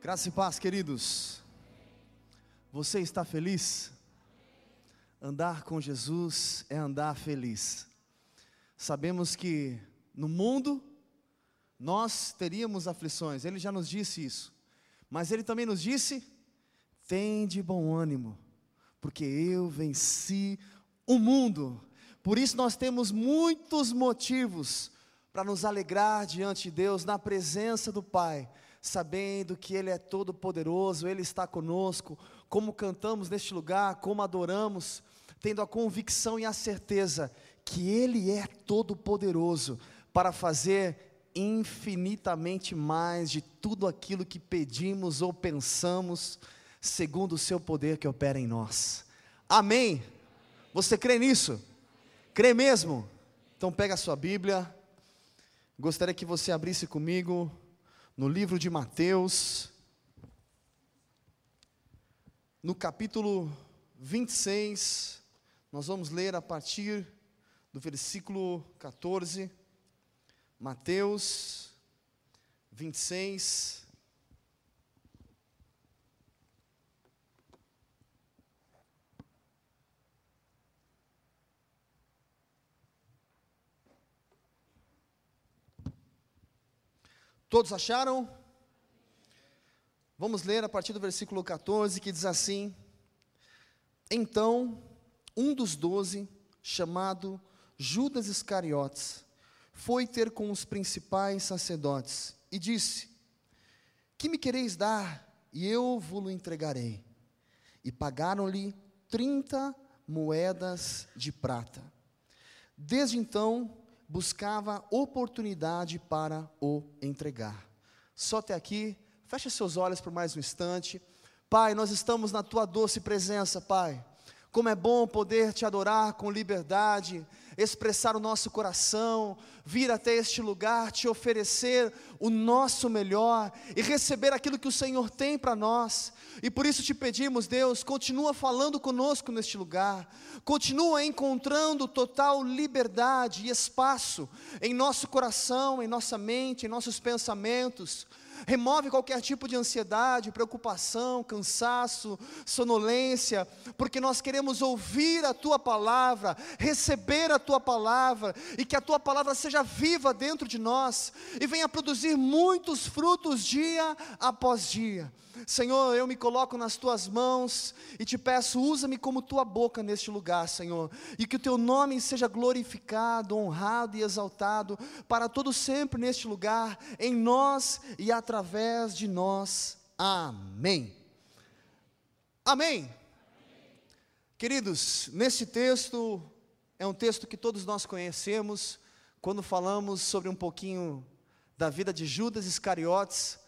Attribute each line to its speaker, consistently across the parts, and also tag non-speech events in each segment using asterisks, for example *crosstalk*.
Speaker 1: Graça e paz, queridos. Você está feliz? Andar com Jesus é andar feliz. Sabemos que no mundo nós teríamos aflições, ele já nos disse isso, mas ele também nos disse: tem de bom ânimo, porque eu venci o mundo. Por isso nós temos muitos motivos para nos alegrar diante de Deus, na presença do Pai, sabendo que Ele é todo-poderoso, Ele está conosco, como cantamos neste lugar, como adoramos, tendo a convicção e a certeza que Ele é todo-poderoso para fazer infinitamente mais de tudo aquilo que pedimos ou pensamos, segundo o Seu poder que opera em nós. Amém? Você crê nisso? Crê mesmo? Então pega a sua Bíblia. Gostaria que você abrisse comigo no livro de Mateus, no capítulo 26, nós vamos ler a partir do versículo 14, Mateus 26. Todos acharam? Vamos ler a partir do versículo 14 que diz assim: Então, um dos doze, chamado Judas Iscariotes, foi ter com os principais sacerdotes e disse: Que me quereis dar? E eu vos entregarei. E pagaram-lhe trinta moedas de prata. Desde então, buscava oportunidade para o entregar. Só até aqui, feche seus olhos por mais um instante. Pai, nós estamos na tua doce presença, Pai. Como é bom poder te adorar com liberdade, expressar o nosso coração, vir até este lugar, te oferecer o nosso melhor e receber aquilo que o Senhor tem para nós. E por isso te pedimos, Deus, continua falando conosco neste lugar, continua encontrando total liberdade e espaço em nosso coração, em nossa mente, em nossos pensamentos remove qualquer tipo de ansiedade, preocupação, cansaço, sonolência, porque nós queremos ouvir a tua palavra, receber a tua palavra, e que a tua palavra seja viva dentro de nós e venha produzir muitos frutos dia após dia. Senhor, eu me coloco nas tuas mãos e te peço, usa-me como tua boca neste lugar, Senhor, e que o teu nome seja glorificado, honrado e exaltado para todo sempre neste lugar, em nós e através de nós. Amém. Amém. Queridos, nesse texto é um texto que todos nós conhecemos quando falamos sobre um pouquinho da vida de Judas Iscariotes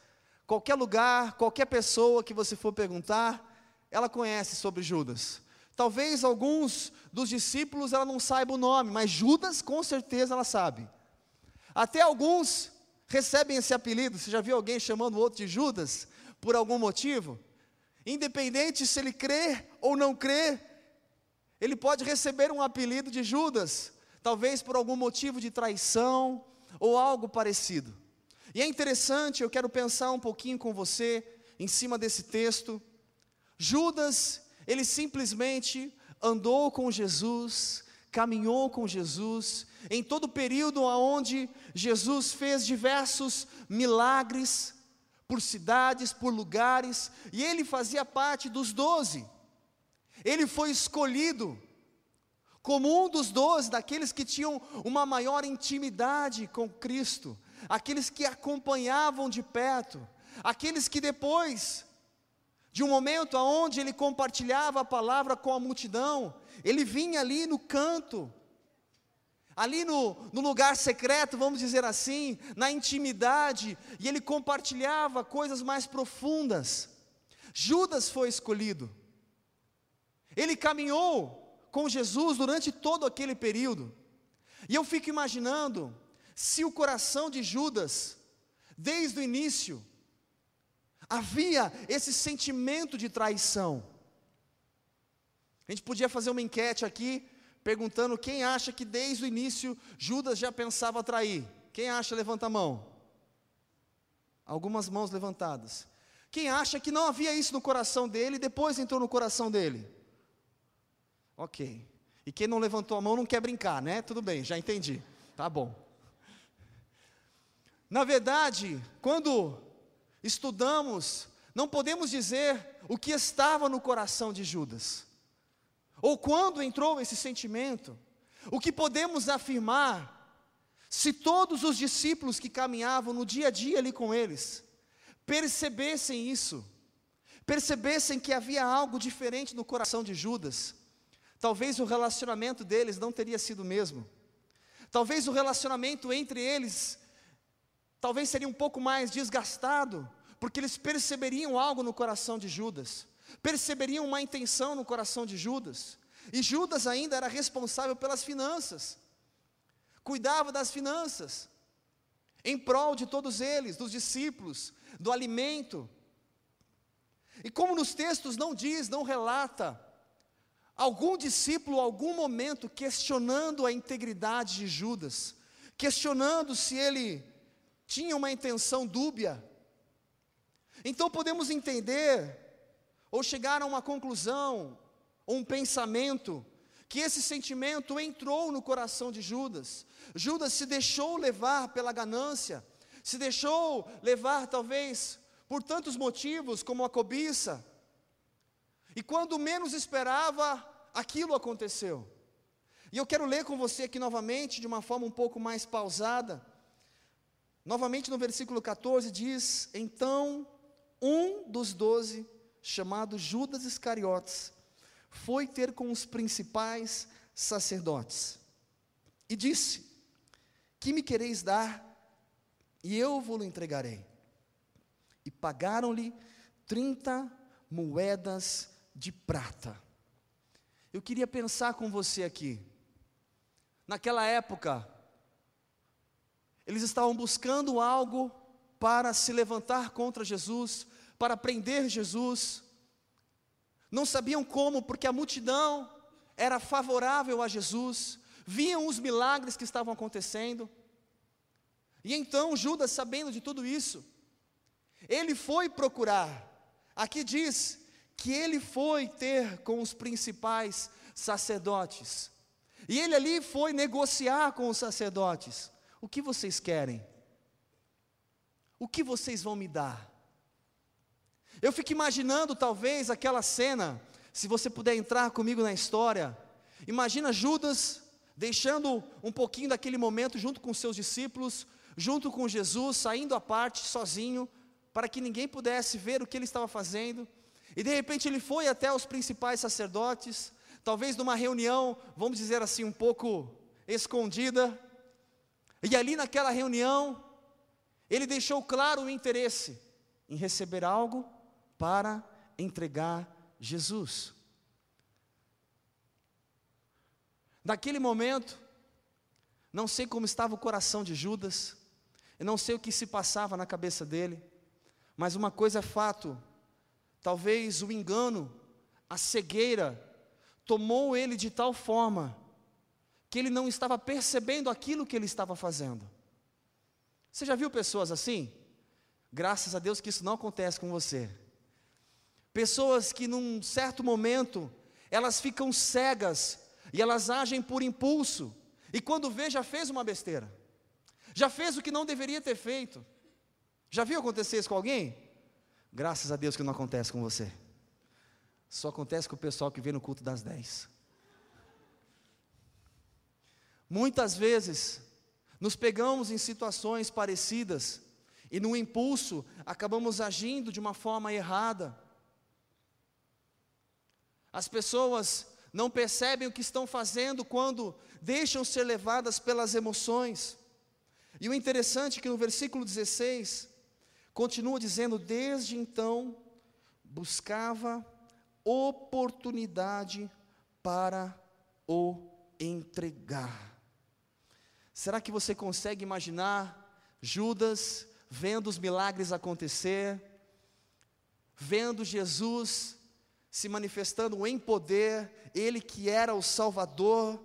Speaker 1: Qualquer lugar, qualquer pessoa que você for perguntar, ela conhece sobre Judas. Talvez alguns dos discípulos ela não saiba o nome, mas Judas com certeza ela sabe. Até alguns recebem esse apelido. Você já viu alguém chamando o outro de Judas por algum motivo? Independente se ele crê ou não crê, ele pode receber um apelido de Judas, talvez por algum motivo de traição ou algo parecido. E é interessante, eu quero pensar um pouquinho com você em cima desse texto. Judas, ele simplesmente andou com Jesus, caminhou com Jesus, em todo o período onde Jesus fez diversos milagres por cidades, por lugares, e ele fazia parte dos doze. Ele foi escolhido como um dos doze, daqueles que tinham uma maior intimidade com Cristo, aqueles que acompanhavam de perto, aqueles que depois de um momento onde ele compartilhava a palavra com a multidão, ele vinha ali no canto, ali no, no lugar secreto, vamos dizer assim, na intimidade, e ele compartilhava coisas mais profundas. Judas foi escolhido, ele caminhou com Jesus durante todo aquele período, e eu fico imaginando se o coração de Judas, desde o início, havia esse sentimento de traição. A gente podia fazer uma enquete aqui, perguntando quem acha que desde o início Judas já pensava trair. Quem acha, levanta a mão. Algumas mãos levantadas. Quem acha que não havia isso no coração dele e depois entrou no coração dele? Ok. E quem não levantou a mão não quer brincar, né? Tudo bem, já entendi. Tá bom. Na verdade, quando estudamos, não podemos dizer o que estava no coração de Judas, ou quando entrou esse sentimento. O que podemos afirmar, se todos os discípulos que caminhavam no dia a dia ali com eles, percebessem isso, percebessem que havia algo diferente no coração de Judas, talvez o relacionamento deles não teria sido o mesmo. Talvez o relacionamento entre eles talvez seria um pouco mais desgastado, porque eles perceberiam algo no coração de Judas, perceberiam uma intenção no coração de Judas. E Judas ainda era responsável pelas finanças, cuidava das finanças, em prol de todos eles, dos discípulos, do alimento. E como nos textos não diz, não relata, algum discípulo, algum momento, questionando a integridade de Judas, questionando se ele tinha uma intenção dúbia. Então podemos entender, ou chegar a uma conclusão, ou um pensamento, que esse sentimento entrou no coração de Judas. Judas se deixou levar pela ganância, se deixou levar talvez por tantos motivos, como a cobiça. E quando menos esperava, aquilo aconteceu. E eu quero ler com você aqui novamente, de uma forma um pouco mais pausada, Novamente no versículo 14 diz: Então um dos doze, chamado Judas Iscariotes, foi ter com os principais sacerdotes e disse: Que me quereis dar, e eu vou-lo entregarei. E pagaram-lhe trinta moedas de prata. Eu queria pensar com você aqui. Naquela época, eles estavam buscando algo para se levantar contra Jesus, para prender Jesus. Não sabiam como, porque a multidão era favorável a Jesus, viam os milagres que estavam acontecendo. E então Judas, sabendo de tudo isso, ele foi procurar. Aqui diz que ele foi ter com os principais sacerdotes. E ele ali foi negociar com os sacerdotes. O que vocês querem? O que vocês vão me dar? Eu fico imaginando talvez aquela cena, se você puder entrar comigo na história. Imagina Judas deixando um pouquinho daquele momento junto com seus discípulos, junto com Jesus, saindo à parte sozinho, para que ninguém pudesse ver o que ele estava fazendo. E de repente ele foi até os principais sacerdotes, talvez numa reunião, vamos dizer assim, um pouco escondida, e ali naquela reunião, ele deixou claro o interesse em receber algo para entregar Jesus. Naquele momento, não sei como estava o coração de Judas, eu não sei o que se passava na cabeça dele, mas uma coisa é fato: talvez o engano, a cegueira, tomou ele de tal forma que ele não estava percebendo aquilo que ele estava fazendo. Você já viu pessoas assim? Graças a Deus que isso não acontece com você. Pessoas que num certo momento elas ficam cegas e elas agem por impulso, e quando vê já fez uma besteira. Já fez o que não deveria ter feito. Já viu acontecer isso com alguém? Graças a Deus que não acontece com você. Só acontece com o pessoal que vem no culto das 10. Muitas vezes, nos pegamos em situações parecidas e, no impulso, acabamos agindo de uma forma errada. As pessoas não percebem o que estão fazendo quando deixam ser levadas pelas emoções. E o interessante é que no versículo 16, continua dizendo: Desde então, buscava oportunidade para o entregar. Será que você consegue imaginar Judas vendo os milagres acontecer, vendo Jesus se manifestando em poder, ele que era o Salvador,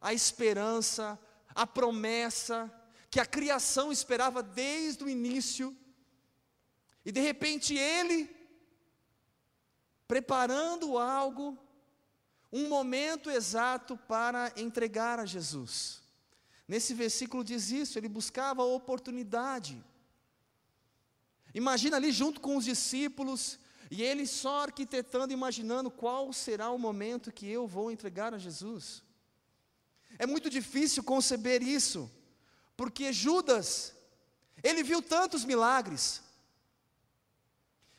Speaker 1: a esperança, a promessa que a criação esperava desde o início. E de repente ele, preparando algo, um momento exato para entregar a Jesus. Nesse versículo diz isso, ele buscava a oportunidade. Imagina ali junto com os discípulos, e ele só arquitetando, imaginando qual será o momento que eu vou entregar a Jesus. É muito difícil conceber isso, porque Judas, ele viu tantos milagres.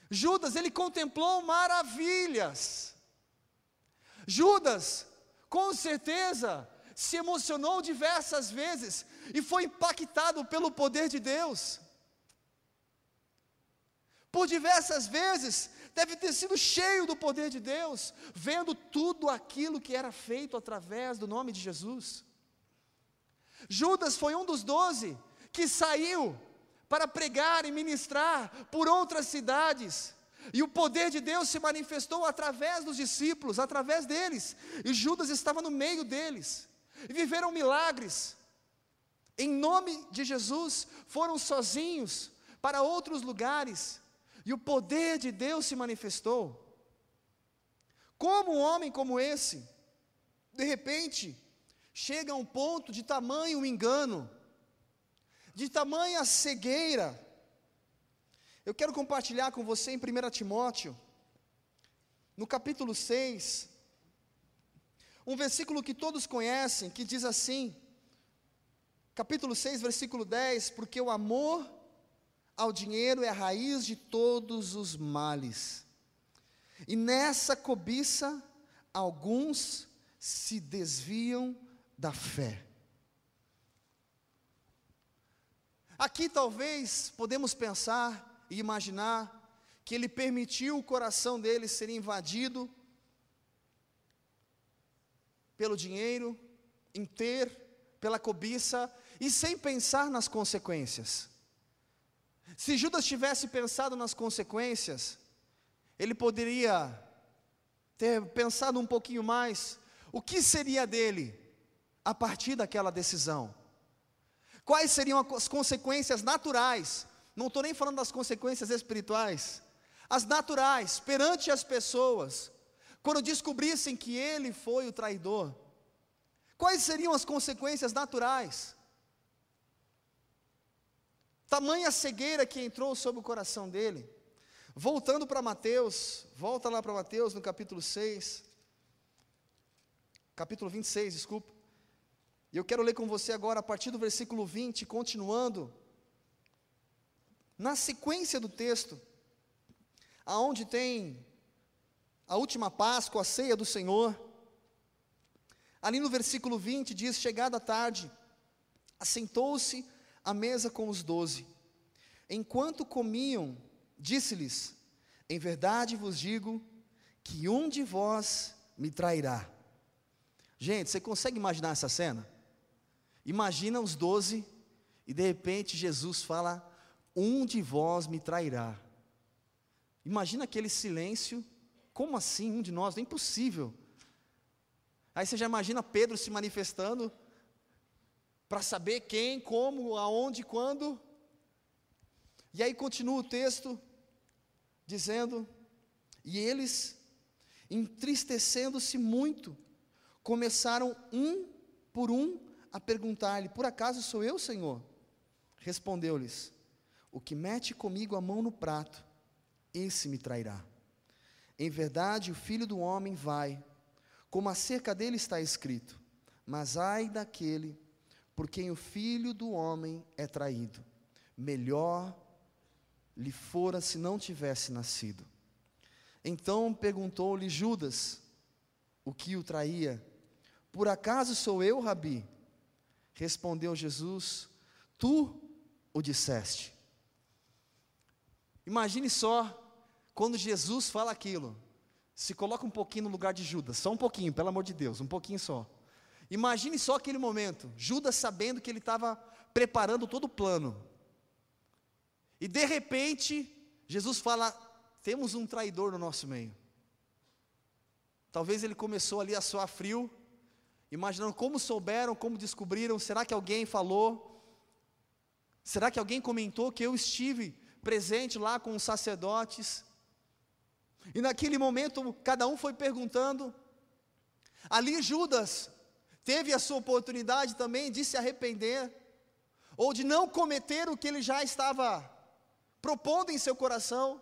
Speaker 1: Judas, ele contemplou maravilhas. Judas, com certeza, se emocionou diversas vezes e foi impactado pelo poder de Deus. Por diversas vezes, deve ter sido cheio do poder de Deus, vendo tudo aquilo que era feito através do nome de Jesus. Judas foi um dos doze que saiu para pregar e ministrar por outras cidades. E o poder de Deus se manifestou através dos discípulos, através deles. E Judas estava no meio deles. E viveram milagres. Em nome de Jesus, foram sozinhos para outros lugares. E o poder de Deus se manifestou. Como um homem como esse, de repente, chega a um ponto de tamanho engano, de tamanha cegueira, eu quero compartilhar com você em 1 Timóteo, no capítulo 6, um versículo que todos conhecem, que diz assim, capítulo 6, versículo 10: Porque o amor ao dinheiro é a raiz de todos os males, e nessa cobiça, alguns se desviam da fé. Aqui talvez podemos pensar e imaginar que ele permitiu o coração dele ser invadido pelo dinheiro, em ter, pela cobiça e sem pensar nas consequências. Se Judas tivesse pensado nas consequências, ele poderia ter pensado um pouquinho mais o que seria dele a partir daquela decisão. Quais seriam as consequências naturais não estou nem falando das consequências espirituais, as naturais, perante as pessoas, quando descobrissem que ele foi o traidor. Quais seriam as consequências naturais? Tamanha cegueira que entrou sobre o coração dele. Voltando para Mateus, volta lá para Mateus no capítulo 6, capítulo 26, desculpa. E eu quero ler com você agora a partir do versículo 20, continuando na sequência do texto, aonde tem a última Páscoa, a ceia do Senhor, ali no versículo 20 diz: Chegada a tarde, assentou-se à mesa com os doze. Enquanto comiam, disse-lhes: Em verdade vos digo que um de vós me trairá. Gente, você consegue imaginar essa cena? Imagina os doze e de repente Jesus fala um de vós me trairá. Imagina aquele silêncio, como assim um de nós? É impossível. Aí você já imagina Pedro se manifestando para saber quem, como, aonde, quando. E aí continua o texto dizendo: E eles, entristecendo-se muito, começaram um por um a perguntar-lhe: Por acaso sou eu, Senhor? Respondeu-lhes: o que mete comigo a mão no prato, esse me trairá. Em verdade, o filho do homem vai, como acerca dele está escrito: Mas ai daquele por quem o filho do homem é traído. Melhor lhe fora se não tivesse nascido. Então perguntou-lhe Judas, o que o traía: Por acaso sou eu, Rabi? Respondeu Jesus: Tu o disseste. Imagine só, quando Jesus fala aquilo, se coloca um pouquinho no lugar de Judas, só um pouquinho, pelo amor de Deus, um pouquinho só. Imagine só aquele momento, Judas sabendo que ele estava preparando todo o plano. E de repente, Jesus fala: temos um traidor no nosso meio. Talvez ele começou ali a soar frio, imaginando como souberam, como descobriram, será que alguém falou? Será que alguém comentou que eu estive presente lá com os sacerdotes. E naquele momento, cada um foi perguntando. Ali Judas teve a sua oportunidade também de se arrepender, ou de não cometer o que ele já estava propondo em seu coração,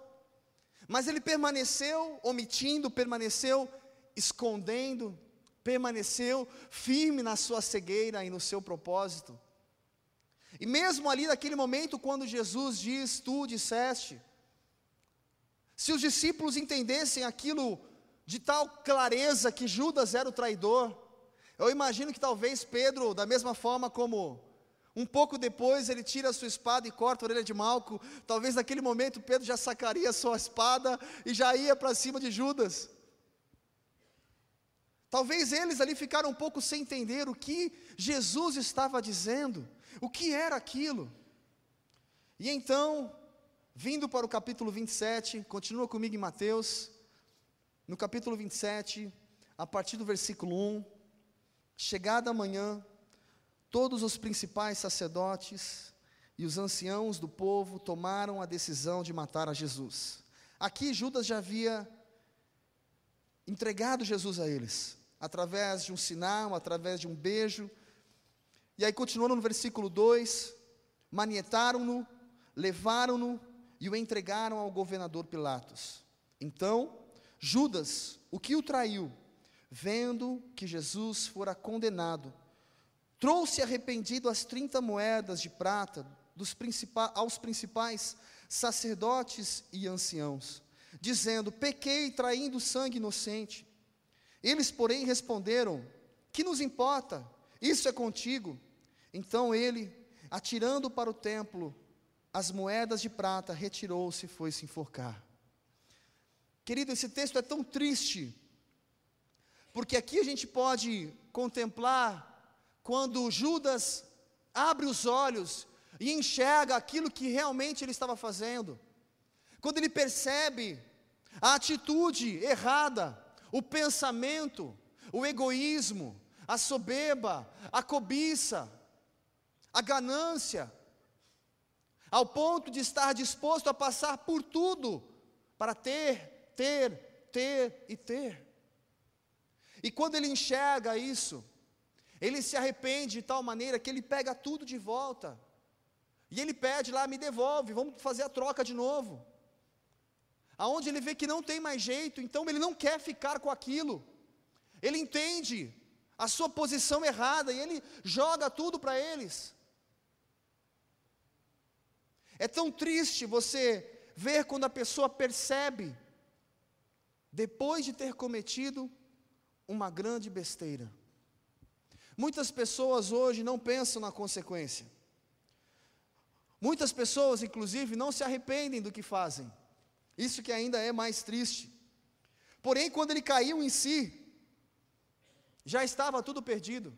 Speaker 1: mas ele permaneceu omitindo, permaneceu escondendo, permaneceu firme na sua cegueira e no seu propósito. E mesmo ali naquele momento, quando Jesus diz: Tu disseste, se os discípulos entendessem aquilo de tal clareza que Judas era o traidor, eu imagino que talvez Pedro, da mesma forma como um pouco depois ele tira a sua espada e corta a orelha de Malco, talvez naquele momento Pedro já sacaria a sua espada e já ia para cima de Judas. Talvez eles ali ficaram um pouco sem entender o que Jesus estava dizendo, o que era aquilo. E então, Vindo para o capítulo 27, continua comigo em Mateus, no capítulo 27, a partir do versículo 1, chegada a manhã, todos os principais sacerdotes e os anciãos do povo tomaram a decisão de matar a Jesus. Aqui Judas já havia entregado Jesus a eles, através de um sinal, através de um beijo. E aí, continuando no versículo 2: manietaram-no, levaram-no e o entregaram ao governador Pilatos. Então, Judas, o que o traiu, vendo que Jesus fora condenado, trouxe arrependido as 30 moedas de prata dos aos principais sacerdotes e anciãos, dizendo: Pequei traindo sangue inocente. Eles, porém, responderam: Que nos importa? Isso é contigo. Então ele, atirando para o templo, as moedas de prata, retirou-se e foi se enforcar. Querido, esse texto é tão triste, porque aqui a gente pode contemplar quando Judas abre os olhos e enxerga aquilo que realmente ele estava fazendo, quando ele percebe a atitude errada, o pensamento, o egoísmo, a soberba, a cobiça, a ganância, ao ponto de estar disposto a passar por tudo para ter, ter, ter e ter. E quando ele enxerga isso, ele se arrepende de tal maneira que ele pega tudo de volta. E ele pede lá, me devolve, vamos fazer a troca de novo. Aonde ele vê que não tem mais jeito, então ele não quer ficar com aquilo. Ele entende a sua posição errada e ele joga tudo para eles. É tão triste você ver quando a pessoa percebe, depois de ter cometido uma grande besteira. Muitas pessoas hoje não pensam na consequência. Muitas pessoas, inclusive, não se arrependem do que fazem. Isso que ainda é mais triste. Porém, quando ele caiu em si, já estava tudo perdido.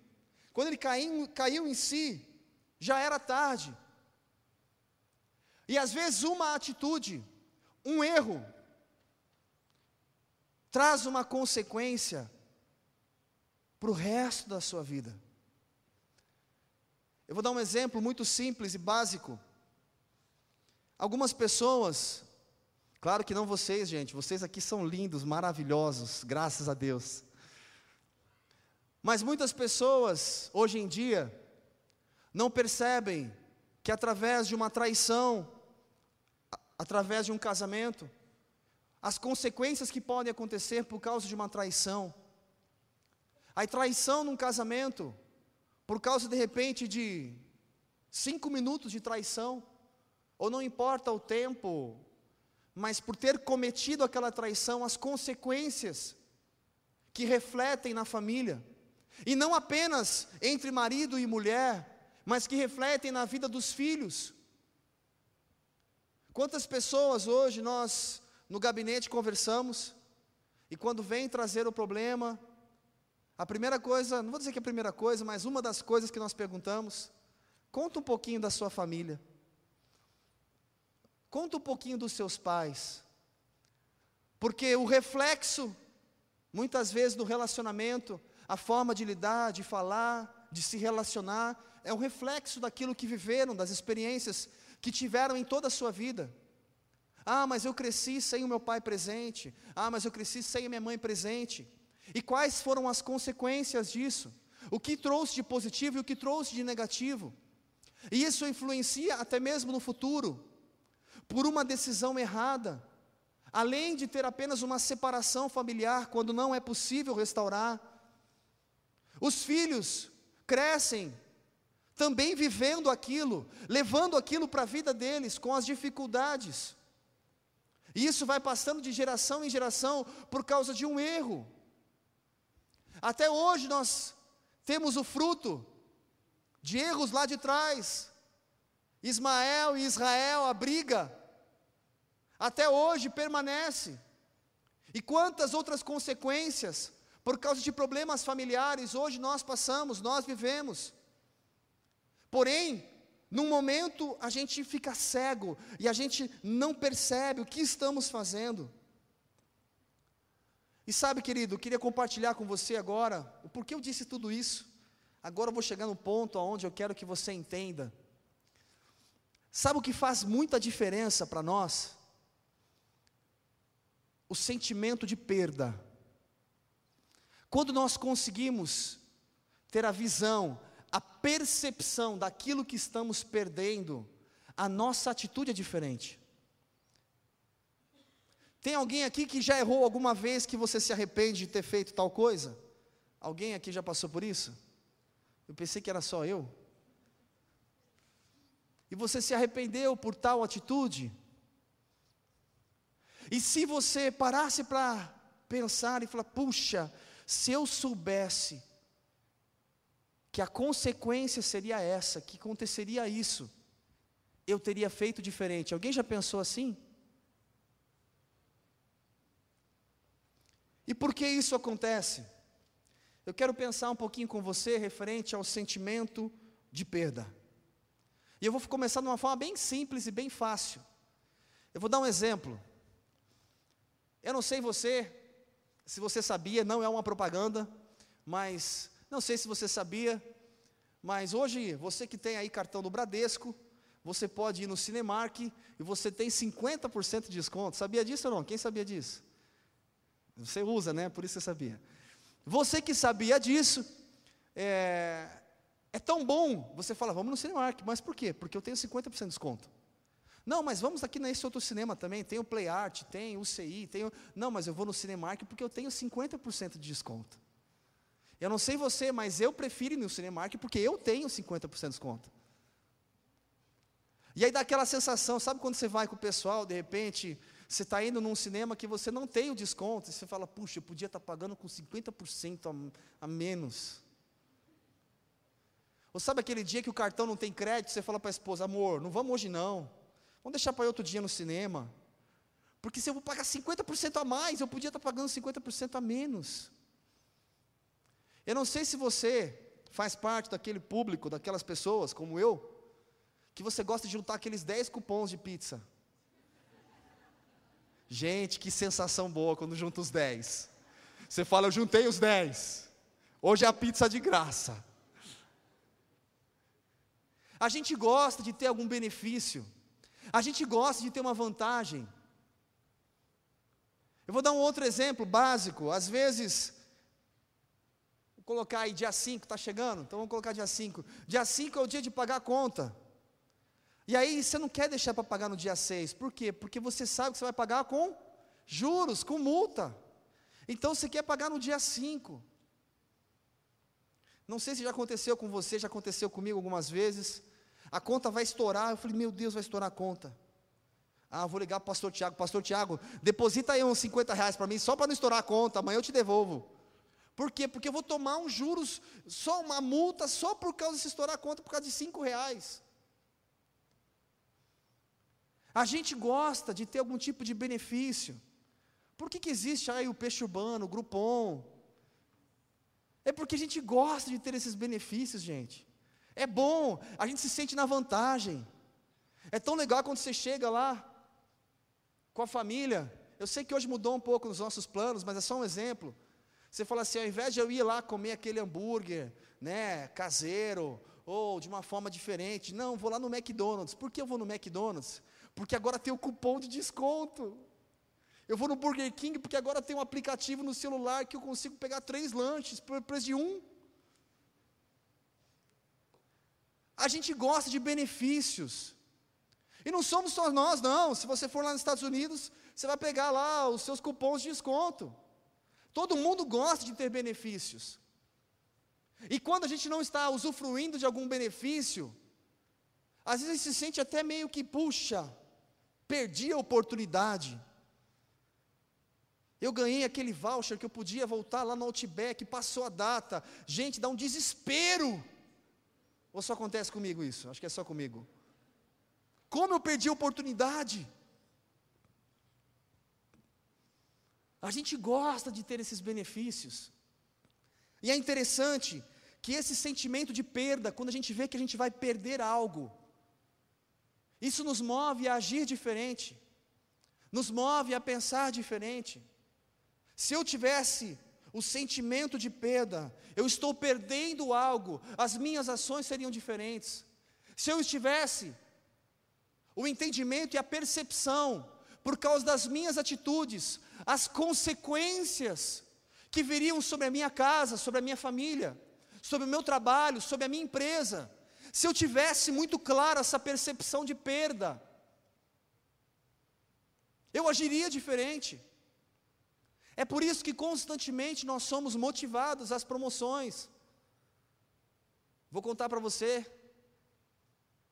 Speaker 1: Quando ele caiu, caiu em si, já era tarde. E às vezes uma atitude, um erro, traz uma consequência para o resto da sua vida. Eu vou dar um exemplo muito simples e básico. Algumas pessoas, claro que não vocês, gente, vocês aqui são lindos, maravilhosos, graças a Deus. Mas muitas pessoas, hoje em dia, não percebem que através de uma traição, através de um casamento, as consequências que podem acontecer por causa de uma traição. A traição num casamento, por causa de repente de cinco minutos de traição, ou não importa o tempo, mas por ter cometido aquela traição, as consequências que refletem na família, e não apenas entre marido e mulher, mas que refletem na vida dos filhos, Quantas pessoas hoje nós no gabinete conversamos e quando vem trazer o problema, a primeira coisa, não vou dizer que é a primeira coisa, mas uma das coisas que nós perguntamos, conta um pouquinho da sua família. Conta um pouquinho dos seus pais. Porque o reflexo, muitas vezes, do relacionamento, a forma de lidar, de falar, de se relacionar, é um reflexo daquilo que viveram, das experiências que tiveram em toda a sua vida. Ah, mas eu cresci sem o meu pai presente. Ah, mas eu cresci sem a minha mãe presente. E quais foram as consequências disso? O que trouxe de positivo e o que trouxe de negativo? E isso influencia até mesmo no futuro, por uma decisão errada, além de ter apenas uma separação familiar, quando não é possível restaurar. Os filhos crescem também vivendo aquilo, levando aquilo para a vida deles, com as dificuldades. E isso vai passando de geração em geração por causa de um erro. Até hoje nós temos o fruto de erros lá de trás. Ismael e Israel, a briga, até hoje permanece. E quantas outras consequências, por causa de problemas familiares, hoje nós passamos, nós vivemos. Porém, num momento a gente fica cego e a gente não percebe o que estamos fazendo. E sabe, querido, eu queria compartilhar com você agora o porquê eu disse tudo isso. Agora eu vou chegar no ponto onde eu quero que você entenda. Sabe o que faz muita diferença para nós? O sentimento de perda. Quando nós conseguimos ter a visão, percepção daquilo que estamos perdendo, a nossa atitude é diferente. Tem alguém aqui que já errou alguma vez que você se arrepende de ter feito tal coisa? Alguém aqui já passou por isso? Eu pensei que era só eu. E você se arrependeu por tal atitude? E se você parasse para pensar e falar: puxa, se eu soubesse que a consequência seria essa, que aconteceria isso, eu teria feito diferente. Alguém já pensou assim? E por que isso acontece? Eu quero pensar um pouquinho com você referente ao sentimento de perda. E eu vou começar de uma forma bem simples e bem fácil. Eu vou dar um exemplo. Eu não sei você, se você sabia, não é uma propaganda, mas não sei se você sabia, mas hoje você que tem aí cartão do Bradesco, você pode ir no Cinemark e você tem 50% de desconto. Sabia disso ou não? Quem sabia disso? Você usa, né? Por isso você sabia. Você que sabia disso, é, é tão bom, você fala, vamos no Cinemark, mas por quê? Porque eu tenho 50% de desconto. Não, mas vamos aqui nesse outro cinema também, tem o Play Art, tem o CI, tem o... Não, mas eu vou no Cinemark porque eu tenho 50% de desconto. Eu não sei você, mas eu prefiro ir no Cinemark porque eu tenho 50% de desconto. E aí dá aquela sensação, sabe quando você vai com o pessoal, de repente, você está indo num cinema que você não tem o desconto, e você fala, puxa, eu podia estar tá pagando com 50% a, a menos. Ou sabe aquele dia que o cartão não tem crédito, você fala para a esposa, amor, não vamos hoje não, vamos deixar para outro dia no cinema. Porque se eu vou pagar 50% a mais, eu podia estar tá pagando 50% a menos. Eu não sei se você faz parte daquele público, daquelas pessoas como eu, que você gosta de juntar aqueles 10 cupons de pizza. Gente, que sensação boa quando junta os 10. Você fala, eu juntei os 10. Hoje é a pizza de graça. A gente gosta de ter algum benefício. A gente gosta de ter uma vantagem. Eu vou dar um outro exemplo básico. Às vezes, colocar aí dia 5, está chegando? Então vamos colocar dia 5. Dia 5 é o dia de pagar a conta. E aí você não quer deixar para pagar no dia 6. Por quê? Porque você sabe que você vai pagar com juros, com multa. Então você quer pagar no dia 5. Não sei se já aconteceu com você, já aconteceu comigo algumas vezes. A conta vai estourar. Eu falei, meu Deus, vai estourar a conta. Ah, vou ligar para o pastor Tiago. Pastor Tiago, deposita aí uns 50 reais para mim, só para não estourar a conta. Amanhã eu te devolvo. Por quê? Porque eu vou tomar uns juros, só uma multa, só por causa de se estourar a conta, por causa de 5 reais. A gente gosta de ter algum tipo de benefício. Por que, que existe aí o peixe urbano, o Groupon? É porque a gente gosta de ter esses benefícios, gente. É bom, a gente se sente na vantagem. É tão legal quando você chega lá com a família. Eu sei que hoje mudou um pouco nos nossos planos, mas é só um exemplo. Você fala assim, ao invés de eu ir lá comer aquele hambúrguer, né, caseiro, ou de uma forma diferente, não, vou lá no McDonald's. Por que eu vou no McDonald's? porque agora tem o cupom de desconto. Eu vou no Burger King porque agora tem um aplicativo no celular que eu consigo pegar três lanches por preço de um. A gente gosta de benefícios. E não somos só nós, não. Se você for lá nos Estados Unidos, você vai pegar lá os seus cupons de desconto. Todo mundo gosta de ter benefícios. E quando a gente não está usufruindo de algum benefício, às vezes se sente até meio que, puxa, perdi a oportunidade. Eu ganhei aquele voucher que eu podia voltar lá no Outback, passou a data. Gente, dá um desespero. Ou só acontece comigo isso? Acho que é só comigo. Como eu perdi a oportunidade? A gente gosta de ter esses benefícios. E é interessante que esse sentimento de perda, quando a gente vê que a gente vai perder algo, isso nos move a agir diferente, nos move a pensar diferente. Se eu tivesse o sentimento de perda, eu estou perdendo algo, as minhas ações seriam diferentes. Se eu estivesse o entendimento e a percepção, por causa das minhas atitudes, as consequências que viriam sobre a minha casa, sobre a minha família, sobre o meu trabalho, sobre a minha empresa, se eu tivesse muito clara essa percepção de perda, eu agiria diferente. É por isso que constantemente nós somos motivados às promoções. Vou contar para você.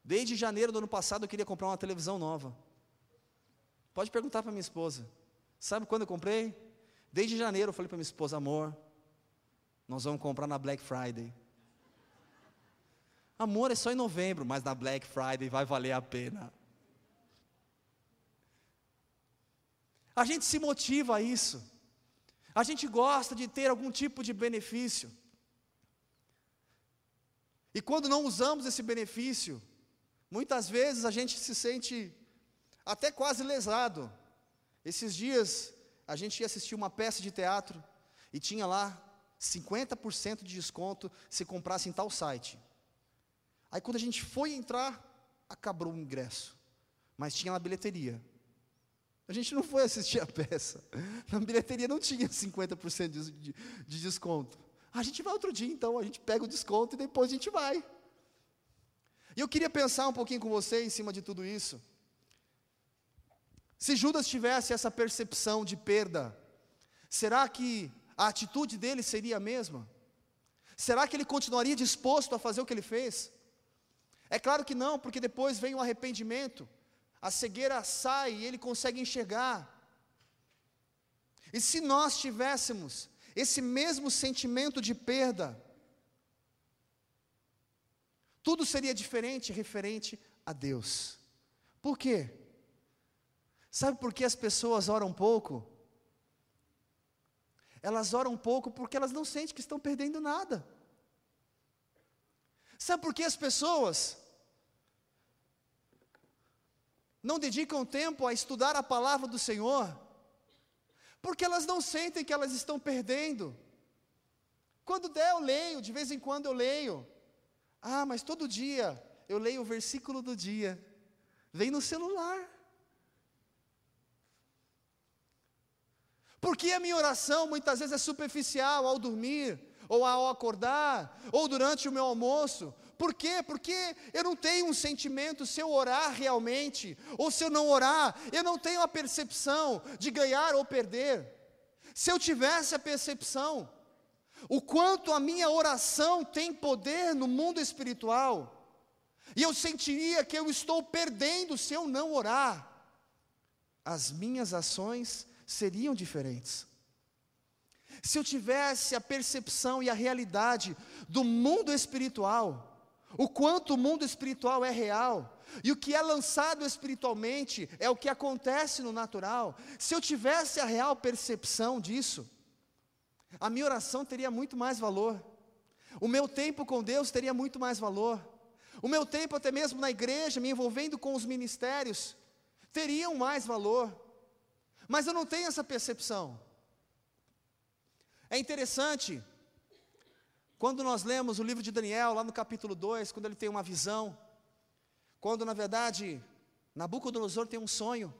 Speaker 1: Desde janeiro do ano passado eu queria comprar uma televisão nova. Pode perguntar para minha esposa. Sabe quando eu comprei? Desde janeiro eu falei para minha esposa, amor, nós vamos comprar na Black Friday. Amor, é só em novembro, mas na Black Friday vai valer a pena. A gente se motiva a isso. A gente gosta de ter algum tipo de benefício. E quando não usamos esse benefício, muitas vezes a gente se sente até quase lesado. Esses dias a gente ia assistir uma peça de teatro e tinha lá 50% de desconto se comprasse em tal site. Aí quando a gente foi entrar, acabou o ingresso, mas tinha na bilheteria. A gente não foi assistir a peça. *laughs* Na bilheteria não tinha 50% de, de, de desconto. A gente vai outro dia, então, a gente pega o desconto e depois a gente vai. E eu queria pensar um pouquinho com você em cima de tudo isso. Se Judas tivesse essa percepção de perda, será que a atitude dele seria a mesma? Será que ele continuaria disposto a fazer o que ele fez? É claro que não, porque depois vem o arrependimento a cegueira sai e ele consegue enxergar. E se nós tivéssemos esse mesmo sentimento de perda, tudo seria diferente referente a Deus. Por quê? Sabe por que as pessoas oram pouco? Elas oram pouco porque elas não sentem que estão perdendo nada. Sabe por que as pessoas não dedicam tempo a estudar a palavra do Senhor, porque elas não sentem que elas estão perdendo. Quando der, eu leio, de vez em quando eu leio. Ah, mas todo dia eu leio o versículo do dia. Vem no celular. Porque a minha oração muitas vezes é superficial ao dormir, ou ao acordar, ou durante o meu almoço, por quê? Porque eu não tenho um sentimento se eu orar realmente, ou se eu não orar, eu não tenho a percepção de ganhar ou perder. Se eu tivesse a percepção, o quanto a minha oração tem poder no mundo espiritual, e eu sentiria que eu estou perdendo se eu não orar, as minhas ações seriam diferentes. Se eu tivesse a percepção e a realidade do mundo espiritual, o quanto o mundo espiritual é real, e o que é lançado espiritualmente é o que acontece no natural. Se eu tivesse a real percepção disso, a minha oração teria muito mais valor, o meu tempo com Deus teria muito mais valor, o meu tempo até mesmo na igreja, me envolvendo com os ministérios, teriam mais valor, mas eu não tenho essa percepção. É interessante quando nós lemos o livro de Daniel, lá no capítulo 2, quando ele tem uma visão, quando na verdade Nabucodonosor tem um sonho,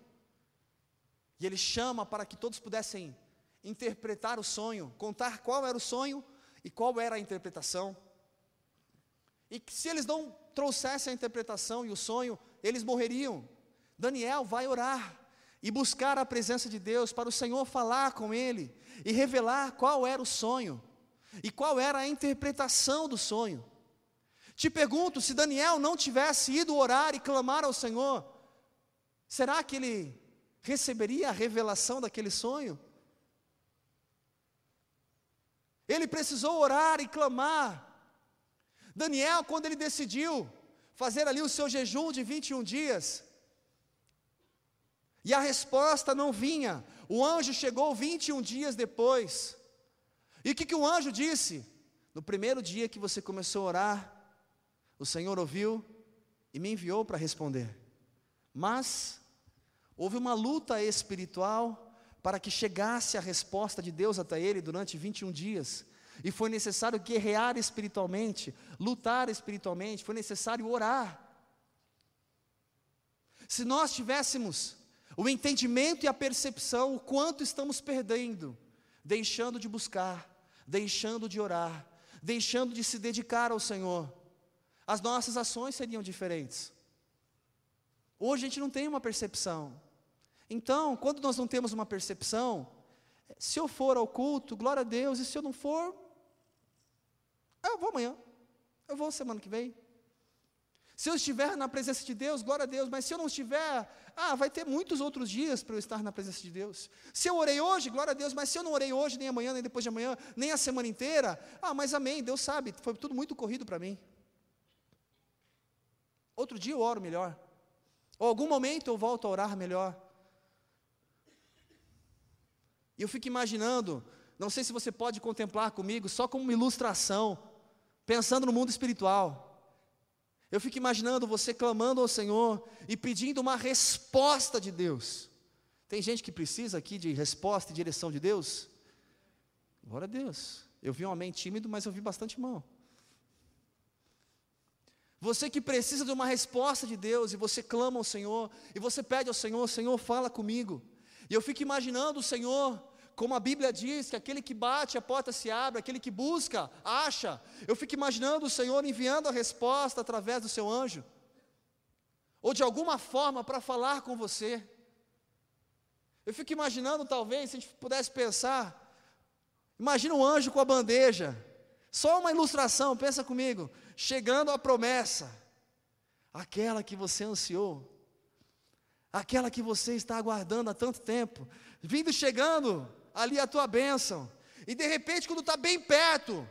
Speaker 1: e ele chama para que todos pudessem interpretar o sonho, contar qual era o sonho e qual era a interpretação. E que se eles não trouxessem a interpretação e o sonho, eles morreriam. Daniel vai orar e buscar a presença de Deus para o Senhor falar com ele e revelar qual era o sonho e qual era a interpretação do sonho. Te pergunto, se Daniel não tivesse ido orar e clamar ao Senhor, será que ele receberia a revelação daquele sonho? Ele precisou orar e clamar. Daniel, quando ele decidiu fazer ali o seu jejum de 21 dias, e a resposta não vinha, o anjo chegou 21 dias depois. E o que, que o anjo disse? No primeiro dia que você começou a orar, o Senhor ouviu e me enviou para responder. Mas houve uma luta espiritual para que chegasse a resposta de Deus até ele durante 21 dias. E foi necessário guerrear espiritualmente, lutar espiritualmente, foi necessário orar. Se nós tivéssemos o entendimento e a percepção, o quanto estamos perdendo, deixando de buscar, deixando de orar, deixando de se dedicar ao Senhor, as nossas ações seriam diferentes. Hoje a gente não tem uma percepção. Então, quando nós não temos uma percepção, se eu for ao culto, glória a Deus, e se eu não for, eu vou amanhã, eu vou semana que vem. Se eu estiver na presença de Deus, glória a Deus, mas se eu não estiver, ah, vai ter muitos outros dias para eu estar na presença de Deus. Se eu orei hoje, glória a Deus, mas se eu não orei hoje, nem amanhã, nem depois de amanhã, nem a semana inteira, ah, mas amém, Deus sabe, foi tudo muito corrido para mim. Outro dia eu oro melhor, ou algum momento eu volto a orar melhor. E eu fico imaginando, não sei se você pode contemplar comigo, só como uma ilustração, pensando no mundo espiritual. Eu fico imaginando você clamando ao Senhor e pedindo uma resposta de Deus. Tem gente que precisa aqui de resposta e direção de Deus? Glória a Deus. Eu vi um amém tímido, mas eu vi bastante mão. Você que precisa de uma resposta de Deus e você clama ao Senhor e você pede ao Senhor, Senhor, fala comigo. E eu fico imaginando o Senhor, como a Bíblia diz, que aquele que bate, a porta se abre, aquele que busca, acha. Eu fico imaginando o Senhor enviando a resposta através do seu anjo, ou de alguma forma para falar com você. Eu fico imaginando, talvez, se a gente pudesse pensar, imagina um anjo com a bandeja, só uma ilustração, pensa comigo, chegando a promessa, aquela que você ansiou, aquela que você está aguardando há tanto tempo, vindo chegando ali a tua bênção, e de repente, quando está bem perto,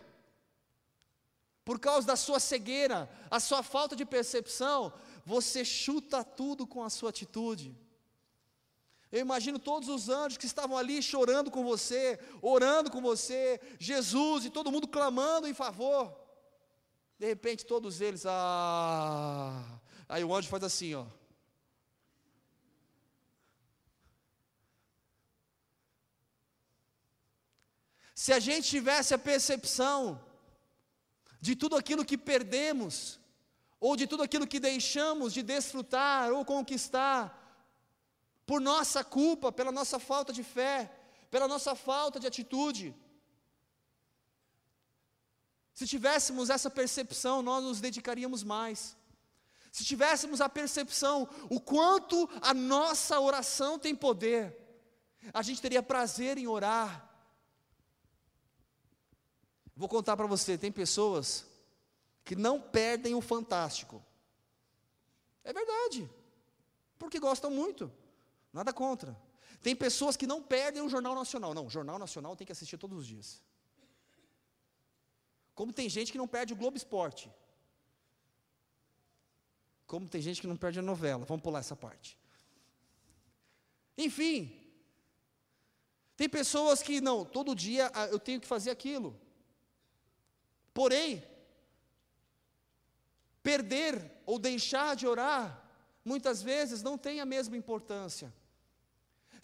Speaker 1: por causa da sua cegueira, a sua falta de percepção, você chuta tudo com a sua atitude. Eu imagino todos os anjos que estavam ali chorando com você, orando com você, Jesus e todo mundo clamando em favor. De repente, todos eles, ah. Aí o anjo faz assim, ó. Se a gente tivesse a percepção de tudo aquilo que perdemos, ou de tudo aquilo que deixamos de desfrutar ou conquistar, por nossa culpa, pela nossa falta de fé, pela nossa falta de atitude. Se tivéssemos essa percepção, nós nos dedicaríamos mais. Se tivéssemos a percepção o quanto a nossa oração tem poder, a gente teria prazer em orar, Vou contar para você: tem pessoas que não perdem o fantástico. É verdade, porque gostam muito, nada contra. Tem pessoas que não perdem o Jornal Nacional. Não, o Jornal Nacional tem que assistir todos os dias. Como tem gente que não perde o Globo Esporte. Como tem gente que não perde a novela. Vamos pular essa parte. Enfim, tem pessoas que não, todo dia ah, eu tenho que fazer aquilo. Porém, perder ou deixar de orar, muitas vezes não tem a mesma importância.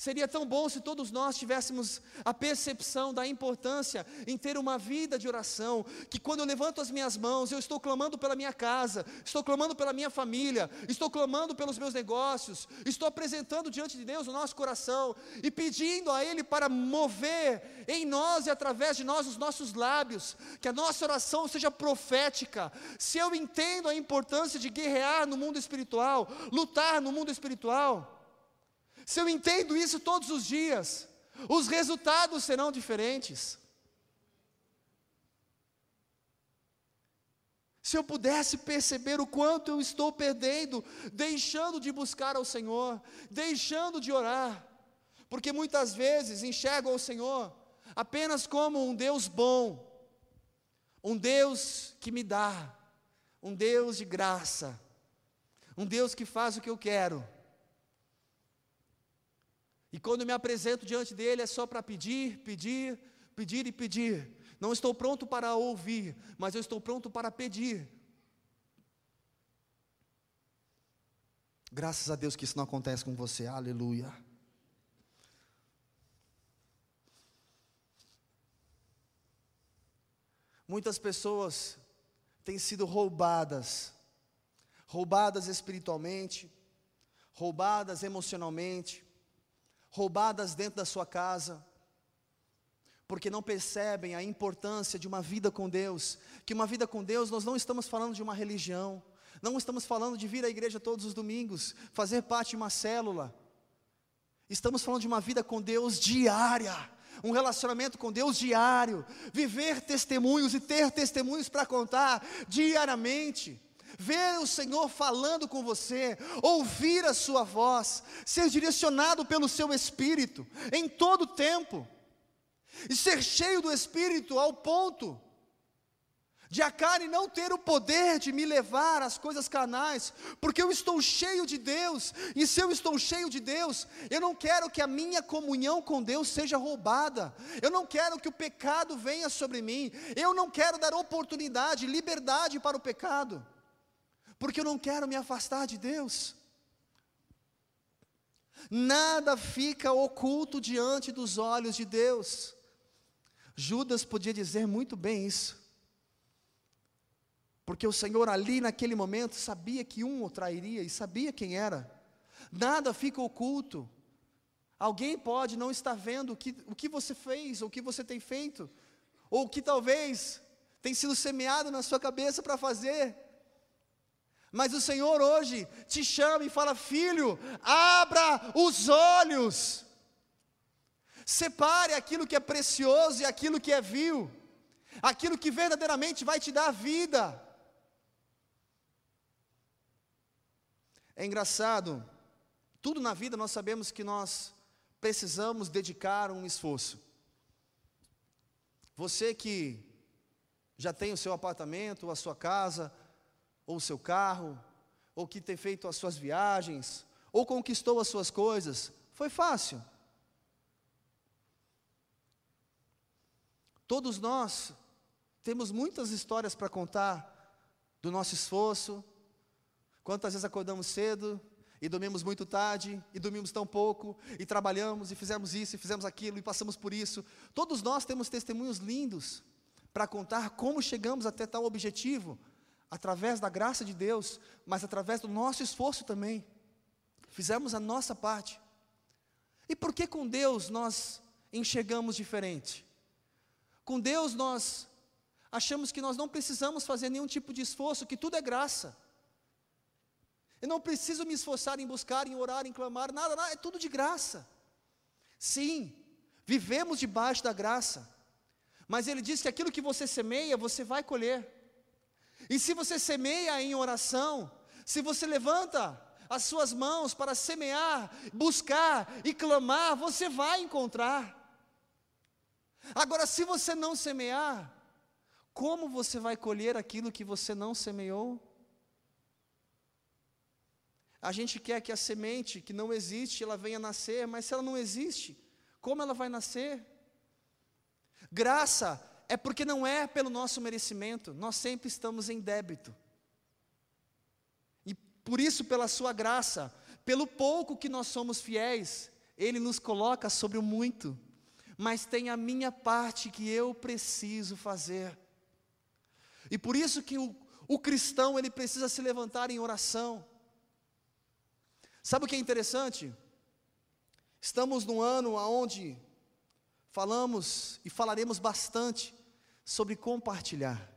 Speaker 1: Seria tão bom se todos nós tivéssemos a percepção da importância em ter uma vida de oração, que quando eu levanto as minhas mãos, eu estou clamando pela minha casa, estou clamando pela minha família, estou clamando pelos meus negócios, estou apresentando diante de Deus o nosso coração e pedindo a Ele para mover em nós e através de nós os nossos lábios, que a nossa oração seja profética. Se eu entendo a importância de guerrear no mundo espiritual, lutar no mundo espiritual, se eu entendo isso todos os dias, os resultados serão diferentes. Se eu pudesse perceber o quanto eu estou perdendo, deixando de buscar ao Senhor, deixando de orar, porque muitas vezes enxergo ao Senhor apenas como um Deus bom, um Deus que me dá, um Deus de graça, um Deus que faz o que eu quero e quando me apresento diante dele é só para pedir, pedir, pedir e pedir. Não estou pronto para ouvir, mas eu estou pronto para pedir. Graças a Deus que isso não acontece com você, aleluia. Muitas pessoas têm sido roubadas, roubadas espiritualmente, roubadas emocionalmente, roubadas dentro da sua casa, porque não percebem a importância de uma vida com Deus, que uma vida com Deus, nós não estamos falando de uma religião, não estamos falando de vir à igreja todos os domingos, fazer parte de uma célula, estamos falando de uma vida com Deus diária, um relacionamento com Deus diário, viver testemunhos e ter testemunhos para contar diariamente ver o Senhor falando com você, ouvir a sua voz, ser direcionado pelo seu espírito em todo o tempo, e ser cheio do espírito ao ponto de a carne não ter o poder de me levar às coisas carnais, porque eu estou cheio de Deus, e se eu estou cheio de Deus, eu não quero que a minha comunhão com Deus seja roubada, eu não quero que o pecado venha sobre mim, eu não quero dar oportunidade, liberdade para o pecado porque eu não quero me afastar de Deus. Nada fica oculto diante dos olhos de Deus. Judas podia dizer muito bem isso. Porque o Senhor ali naquele momento sabia que um o trairia e sabia quem era. Nada fica oculto. Alguém pode não estar vendo o que, o que você fez, ou o que você tem feito, ou o que talvez tem sido semeado na sua cabeça para fazer. Mas o Senhor hoje te chama e fala: filho, abra os olhos, separe aquilo que é precioso e aquilo que é vil, aquilo que verdadeiramente vai te dar vida. É engraçado, tudo na vida nós sabemos que nós precisamos dedicar um esforço. Você que já tem o seu apartamento, a sua casa, ou o seu carro, ou que tem feito as suas viagens, ou conquistou as suas coisas, foi fácil. Todos nós temos muitas histórias para contar do nosso esforço, quantas vezes acordamos cedo e dormimos muito tarde, e dormimos tão pouco, e trabalhamos, e fizemos isso, e fizemos aquilo, e passamos por isso. Todos nós temos testemunhos lindos para contar como chegamos até tal objetivo, através da graça de Deus, mas através do nosso esforço também. Fizemos a nossa parte. E por que com Deus nós enxergamos diferente? Com Deus nós achamos que nós não precisamos fazer nenhum tipo de esforço, que tudo é graça. Eu não preciso me esforçar em buscar, em orar, em clamar, nada, nada, é tudo de graça. Sim, vivemos debaixo da graça. Mas ele diz que aquilo que você semeia, você vai colher. E se você semeia em oração, se você levanta as suas mãos para semear, buscar e clamar, você vai encontrar. Agora, se você não semear, como você vai colher aquilo que você não semeou? A gente quer que a semente que não existe, ela venha nascer, mas se ela não existe, como ela vai nascer? Graça é porque não é pelo nosso merecimento, nós sempre estamos em débito. E por isso, pela Sua graça, pelo pouco que nós somos fiéis, Ele nos coloca sobre o muito, mas tem a minha parte que eu preciso fazer. E por isso que o, o cristão ele precisa se levantar em oração. Sabe o que é interessante? Estamos num ano onde falamos e falaremos bastante sobre compartilhar,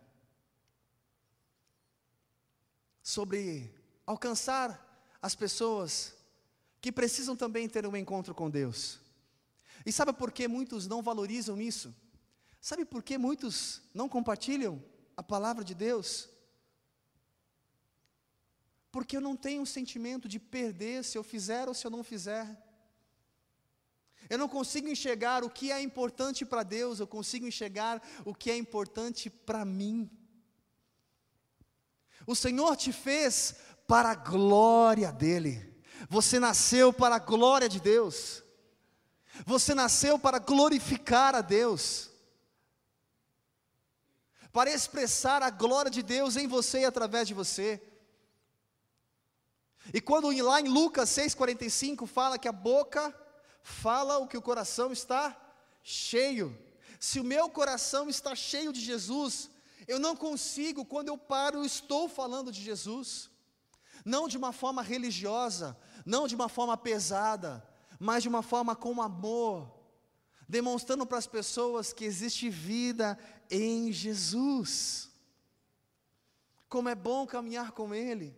Speaker 1: sobre alcançar as pessoas que precisam também ter um encontro com Deus. E sabe por que muitos não valorizam isso? Sabe por que muitos não compartilham a palavra de Deus? Porque eu não tenho um sentimento de perder se eu fizer ou se eu não fizer. Eu não consigo enxergar o que é importante para Deus, eu consigo enxergar o que é importante para mim. O Senhor te fez para a glória dEle. Você nasceu para a glória de Deus. Você nasceu para glorificar a Deus. Para expressar a glória de Deus em você e através de você. E quando lá em Lucas 6,45 fala que a boca fala o que o coração está cheio. Se o meu coração está cheio de Jesus, eu não consigo, quando eu paro, eu estou falando de Jesus. Não de uma forma religiosa, não de uma forma pesada, mas de uma forma com amor, demonstrando para as pessoas que existe vida em Jesus. Como é bom caminhar com Ele.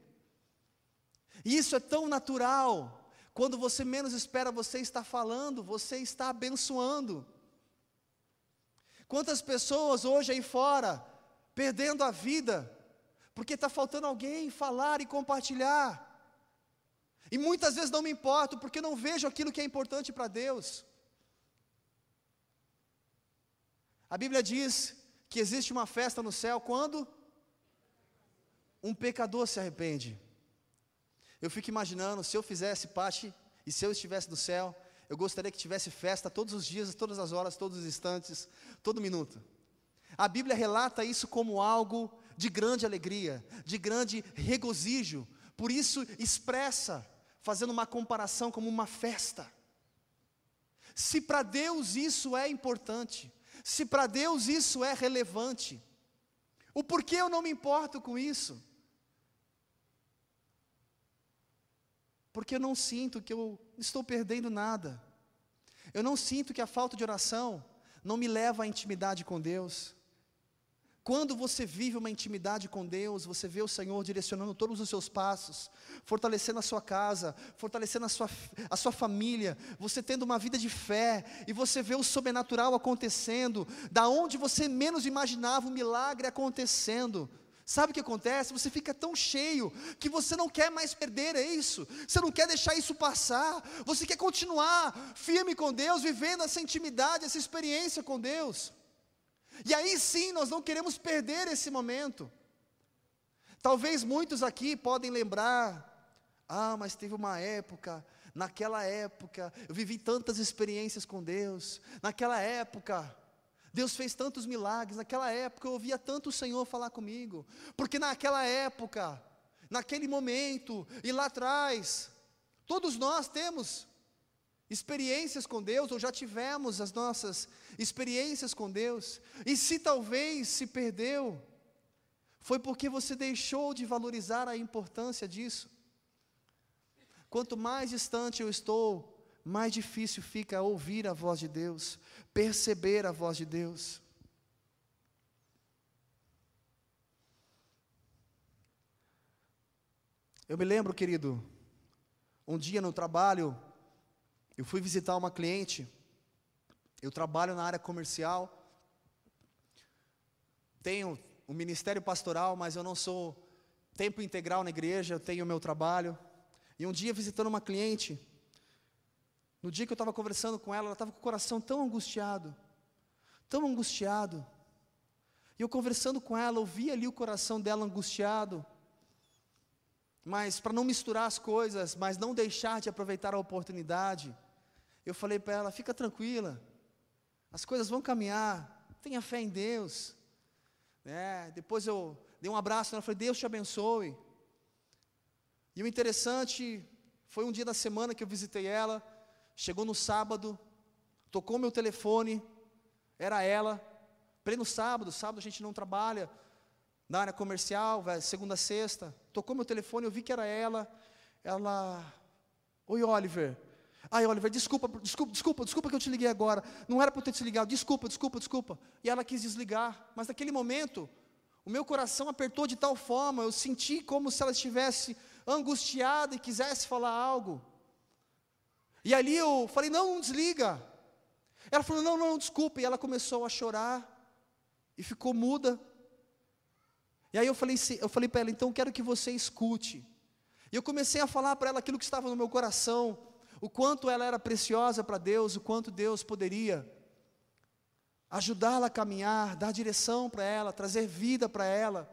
Speaker 1: E isso é tão natural. Quando você menos espera, você está falando, você está abençoando. Quantas pessoas hoje aí fora, perdendo a vida, porque está faltando alguém falar e compartilhar. E muitas vezes não me importo, porque não vejo aquilo que é importante para Deus. A Bíblia diz que existe uma festa no céu quando um pecador se arrepende. Eu fico imaginando, se eu fizesse parte e se eu estivesse no céu, eu gostaria que tivesse festa todos os dias, todas as horas, todos os instantes, todo minuto. A Bíblia relata isso como algo de grande alegria, de grande regozijo, por isso expressa fazendo uma comparação como uma festa. Se para Deus isso é importante, se para Deus isso é relevante, o porquê eu não me importo com isso? Porque eu não sinto que eu estou perdendo nada. Eu não sinto que a falta de oração não me leva à intimidade com Deus. Quando você vive uma intimidade com Deus, você vê o Senhor direcionando todos os seus passos, fortalecendo a sua casa, fortalecendo a sua, a sua família, você tendo uma vida de fé, e você vê o sobrenatural acontecendo, da onde você menos imaginava o milagre acontecendo. Sabe o que acontece? Você fica tão cheio que você não quer mais perder isso, você não quer deixar isso passar, você quer continuar firme com Deus, vivendo essa intimidade, essa experiência com Deus. E aí sim nós não queremos perder esse momento. Talvez muitos aqui podem lembrar, ah, mas teve uma época, naquela época, eu vivi tantas experiências com Deus, naquela época, Deus fez tantos milagres, naquela época eu ouvia tanto o Senhor falar comigo, porque naquela época, naquele momento e lá atrás, todos nós temos experiências com Deus, ou já tivemos as nossas experiências com Deus, e se talvez se perdeu, foi porque você deixou de valorizar a importância disso. Quanto mais distante eu estou, mais difícil fica ouvir a voz de Deus, perceber a voz de Deus. Eu me lembro, querido, um dia no trabalho, eu fui visitar uma cliente, eu trabalho na área comercial, tenho um ministério pastoral, mas eu não sou tempo integral na igreja, eu tenho o meu trabalho. E um dia visitando uma cliente, no dia que eu estava conversando com ela, ela estava com o coração tão angustiado, tão angustiado. E eu conversando com ela, eu vi ali o coração dela angustiado. Mas para não misturar as coisas, mas não deixar de aproveitar a oportunidade, eu falei para ela: fica tranquila, as coisas vão caminhar, tenha fé em Deus. É, depois eu dei um abraço nela, falei: Deus te abençoe. E o interessante foi um dia da semana que eu visitei ela, Chegou no sábado, tocou meu telefone, era ela. Pleno sábado, sábado a gente não trabalha na área comercial, segunda sexta. Tocou meu telefone, eu vi que era ela. Ela, oi Oliver. Ai Oliver, desculpa, desculpa, desculpa, desculpa que eu te liguei agora. Não era para eu ter te ligado. Desculpa, desculpa, desculpa. E ela quis desligar. Mas naquele momento, o meu coração apertou de tal forma, eu senti como se ela estivesse angustiada e quisesse falar algo. E ali eu falei: não, não desliga. Ela falou: não, não, desculpa. E ela começou a chorar e ficou muda. E aí eu falei, eu falei para ela: então quero que você escute. E eu comecei a falar para ela aquilo que estava no meu coração, o quanto ela era preciosa para Deus, o quanto Deus poderia ajudá-la a caminhar, dar direção para ela, trazer vida para ela.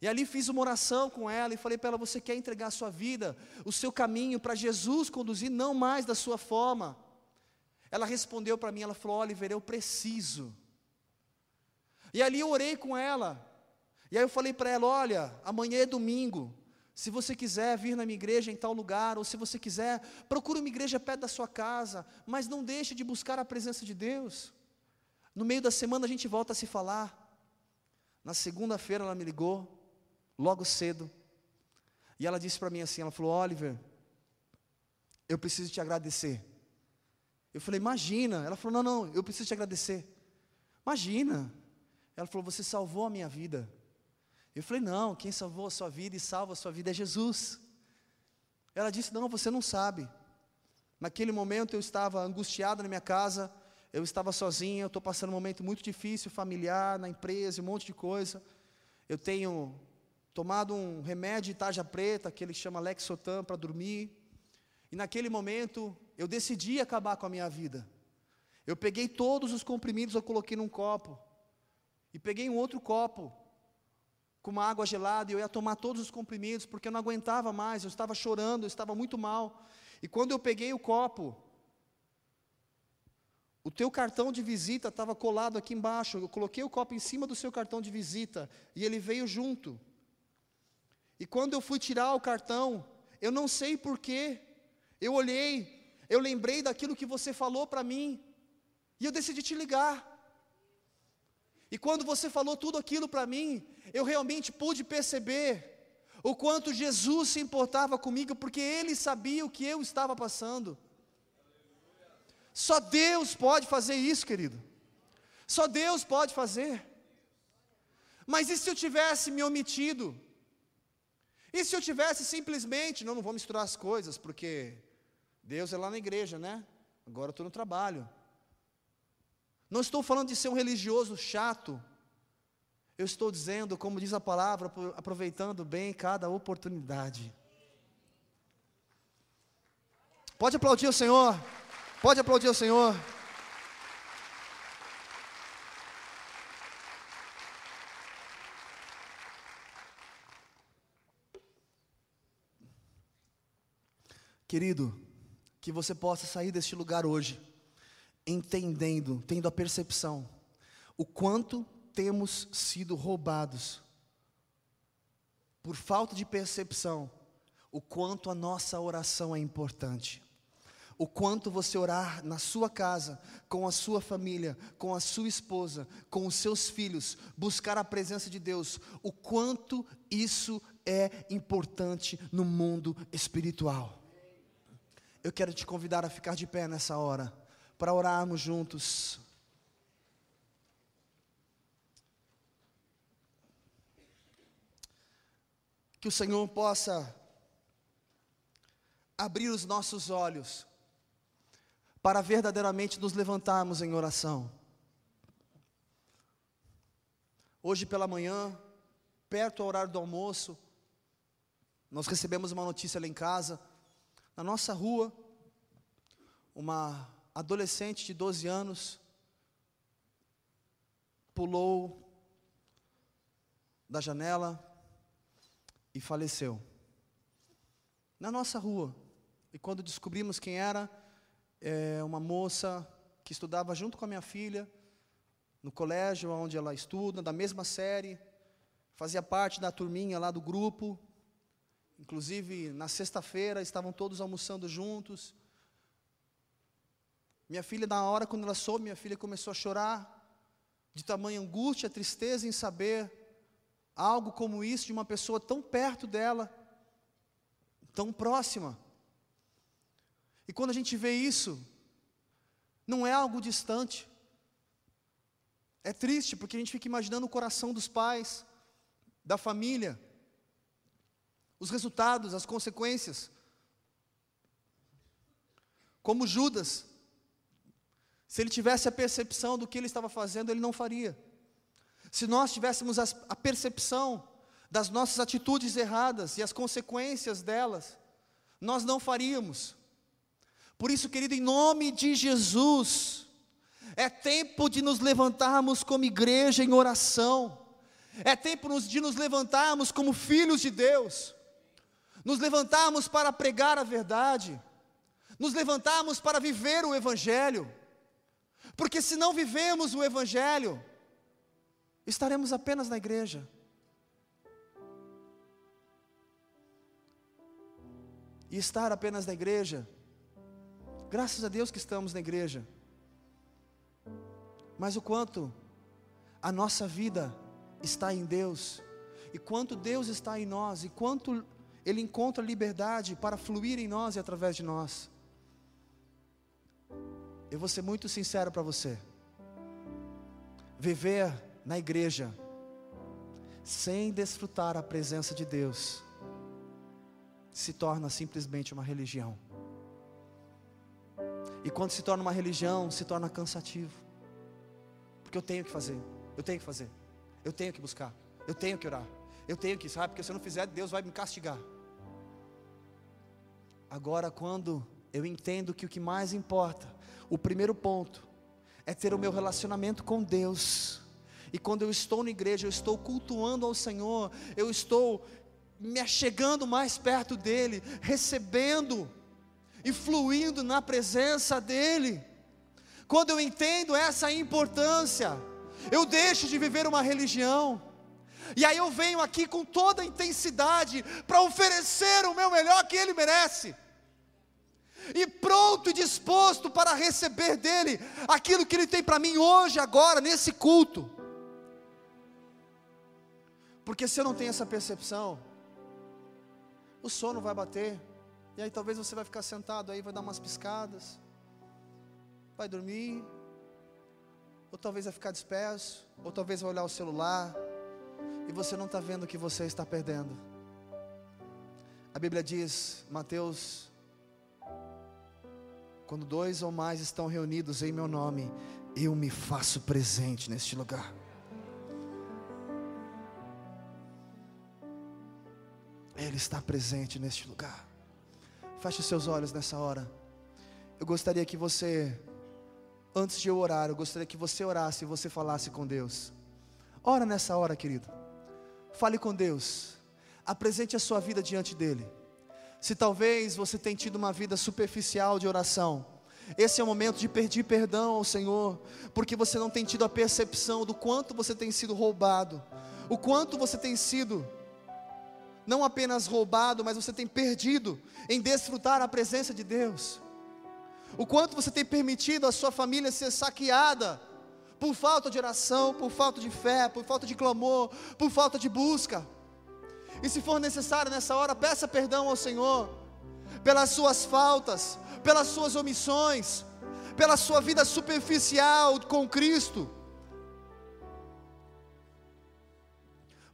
Speaker 1: E ali fiz uma oração com ela e falei para ela: você quer entregar a sua vida, o seu caminho para Jesus conduzir, não mais da sua forma. Ela respondeu para mim, ela falou: Oliver, eu preciso. E ali eu orei com ela. E aí eu falei para ela: olha, amanhã é domingo. Se você quiser vir na minha igreja em tal lugar, ou se você quiser, procure uma igreja perto da sua casa, mas não deixe de buscar a presença de Deus. No meio da semana a gente volta a se falar. Na segunda-feira ela me ligou, logo cedo. E ela disse para mim assim, ela falou: "Oliver, eu preciso te agradecer". Eu falei: "Imagina". Ela falou: "Não, não, eu preciso te agradecer". Imagina. Ela falou: "Você salvou a minha vida". Eu falei: "Não, quem salvou a sua vida e salva a sua vida é Jesus". Ela disse: "Não, você não sabe". Naquele momento eu estava angustiado na minha casa, eu estava sozinho, eu estou passando um momento muito difícil, familiar, na empresa, um monte de coisa. Eu tenho tomado um remédio de tarja preta, que ele chama Lexotan, para dormir. E naquele momento, eu decidi acabar com a minha vida. Eu peguei todos os comprimidos, eu coloquei num copo. E peguei um outro copo, com uma água gelada, e eu ia tomar todos os comprimidos, porque eu não aguentava mais, eu estava chorando, eu estava muito mal. E quando eu peguei o copo, o teu cartão de visita estava colado aqui embaixo. Eu coloquei o copo em cima do seu cartão de visita e ele veio junto. E quando eu fui tirar o cartão, eu não sei porquê, eu olhei, eu lembrei daquilo que você falou para mim, e eu decidi te ligar. E quando você falou tudo aquilo para mim, eu realmente pude perceber o quanto Jesus se importava comigo, porque Ele sabia o que eu estava passando. Só Deus pode fazer isso, querido. Só Deus pode fazer. Mas e se eu tivesse me omitido? E se eu tivesse simplesmente, não, não vou misturar as coisas, porque Deus é lá na igreja, né? Agora eu estou no trabalho. Não estou falando de ser um religioso chato. Eu estou dizendo, como diz a palavra, aproveitando bem cada oportunidade. Pode aplaudir o Senhor. Pode aplaudir o Senhor. Querido, que você possa sair deste lugar hoje, entendendo, tendo a percepção, o quanto temos sido roubados, por falta de percepção, o quanto a nossa oração é importante. O quanto você orar na sua casa, com a sua família, com a sua esposa, com os seus filhos, buscar a presença de Deus, o quanto isso é importante no mundo espiritual. Eu quero te convidar a ficar de pé nessa hora, para orarmos juntos. Que o Senhor possa abrir os nossos olhos, para verdadeiramente nos levantarmos em oração. Hoje pela manhã, perto ao horário do almoço, nós recebemos uma notícia lá em casa na nossa rua, uma adolescente de 12 anos pulou da janela e faleceu. Na nossa rua. E quando descobrimos quem era, é uma moça que estudava junto com a minha filha, no colégio onde ela estuda, da mesma série, fazia parte da turminha lá do grupo, Inclusive, na sexta-feira estavam todos almoçando juntos. Minha filha, na hora quando ela soube, minha filha começou a chorar, de tamanha angústia, tristeza em saber algo como isso de uma pessoa tão perto dela, tão próxima. E quando a gente vê isso, não é algo distante. É triste porque a gente fica imaginando o coração dos pais, da família, os resultados, as consequências. Como Judas, se ele tivesse a percepção do que ele estava fazendo, ele não faria. Se nós tivéssemos a percepção das nossas atitudes erradas e as consequências delas, nós não faríamos. Por isso, querido, em nome de Jesus, é tempo de nos levantarmos como igreja em oração, é tempo de nos levantarmos como filhos de Deus, nos levantarmos para pregar a verdade, nos levantarmos para viver o Evangelho. Porque se não vivemos o Evangelho, estaremos apenas na igreja. E estar apenas na igreja, graças a Deus que estamos na igreja, mas o quanto a nossa vida está em Deus, e quanto Deus está em nós, e quanto Ele encontra liberdade para fluir em nós e através de nós. Eu vou ser muito sincero para você. Viver na igreja sem desfrutar a presença de Deus se torna simplesmente uma religião. E quando se torna uma religião, se torna cansativo. Porque eu tenho que fazer, eu tenho que fazer, eu tenho que buscar, eu tenho que orar, eu tenho que, sabe? Porque se eu não fizer, Deus vai me castigar. Agora, quando eu entendo que o que mais importa o primeiro ponto é ter o meu relacionamento com Deus. E quando eu estou na igreja, eu estou cultuando ao Senhor, eu estou me achegando mais perto dEle, recebendo e fluindo na presença dEle. Quando eu entendo essa importância, eu deixo de viver uma religião, e aí eu venho aqui com toda a intensidade para oferecer o meu melhor que Ele merece. E pronto e disposto para receber dele aquilo que ele tem para mim hoje, agora, nesse culto. Porque se eu não tenho essa percepção, o sono vai bater, e aí talvez você vai ficar sentado aí, vai dar umas piscadas, vai dormir, ou talvez vai ficar disperso, ou talvez vai olhar o celular, e você não está vendo o que você está perdendo. A Bíblia diz, Mateus quando dois ou mais estão reunidos em meu nome, eu me faço presente neste lugar. Ele está presente neste lugar. Feche seus olhos nessa hora. Eu gostaria que você, antes de eu orar, eu gostaria que você orasse e você falasse com Deus. Ora nessa hora, querido. Fale com Deus. Apresente a sua vida diante dEle. Se talvez você tenha tido uma vida superficial de oração, esse é o momento de pedir perdão ao Senhor, porque você não tem tido a percepção do quanto você tem sido roubado, o quanto você tem sido não apenas roubado, mas você tem perdido em desfrutar a presença de Deus. O quanto você tem permitido a sua família ser saqueada por falta de oração, por falta de fé, por falta de clamor, por falta de busca. E se for necessário nessa hora, peça perdão ao Senhor pelas suas faltas, pelas suas omissões, pela sua vida superficial com Cristo.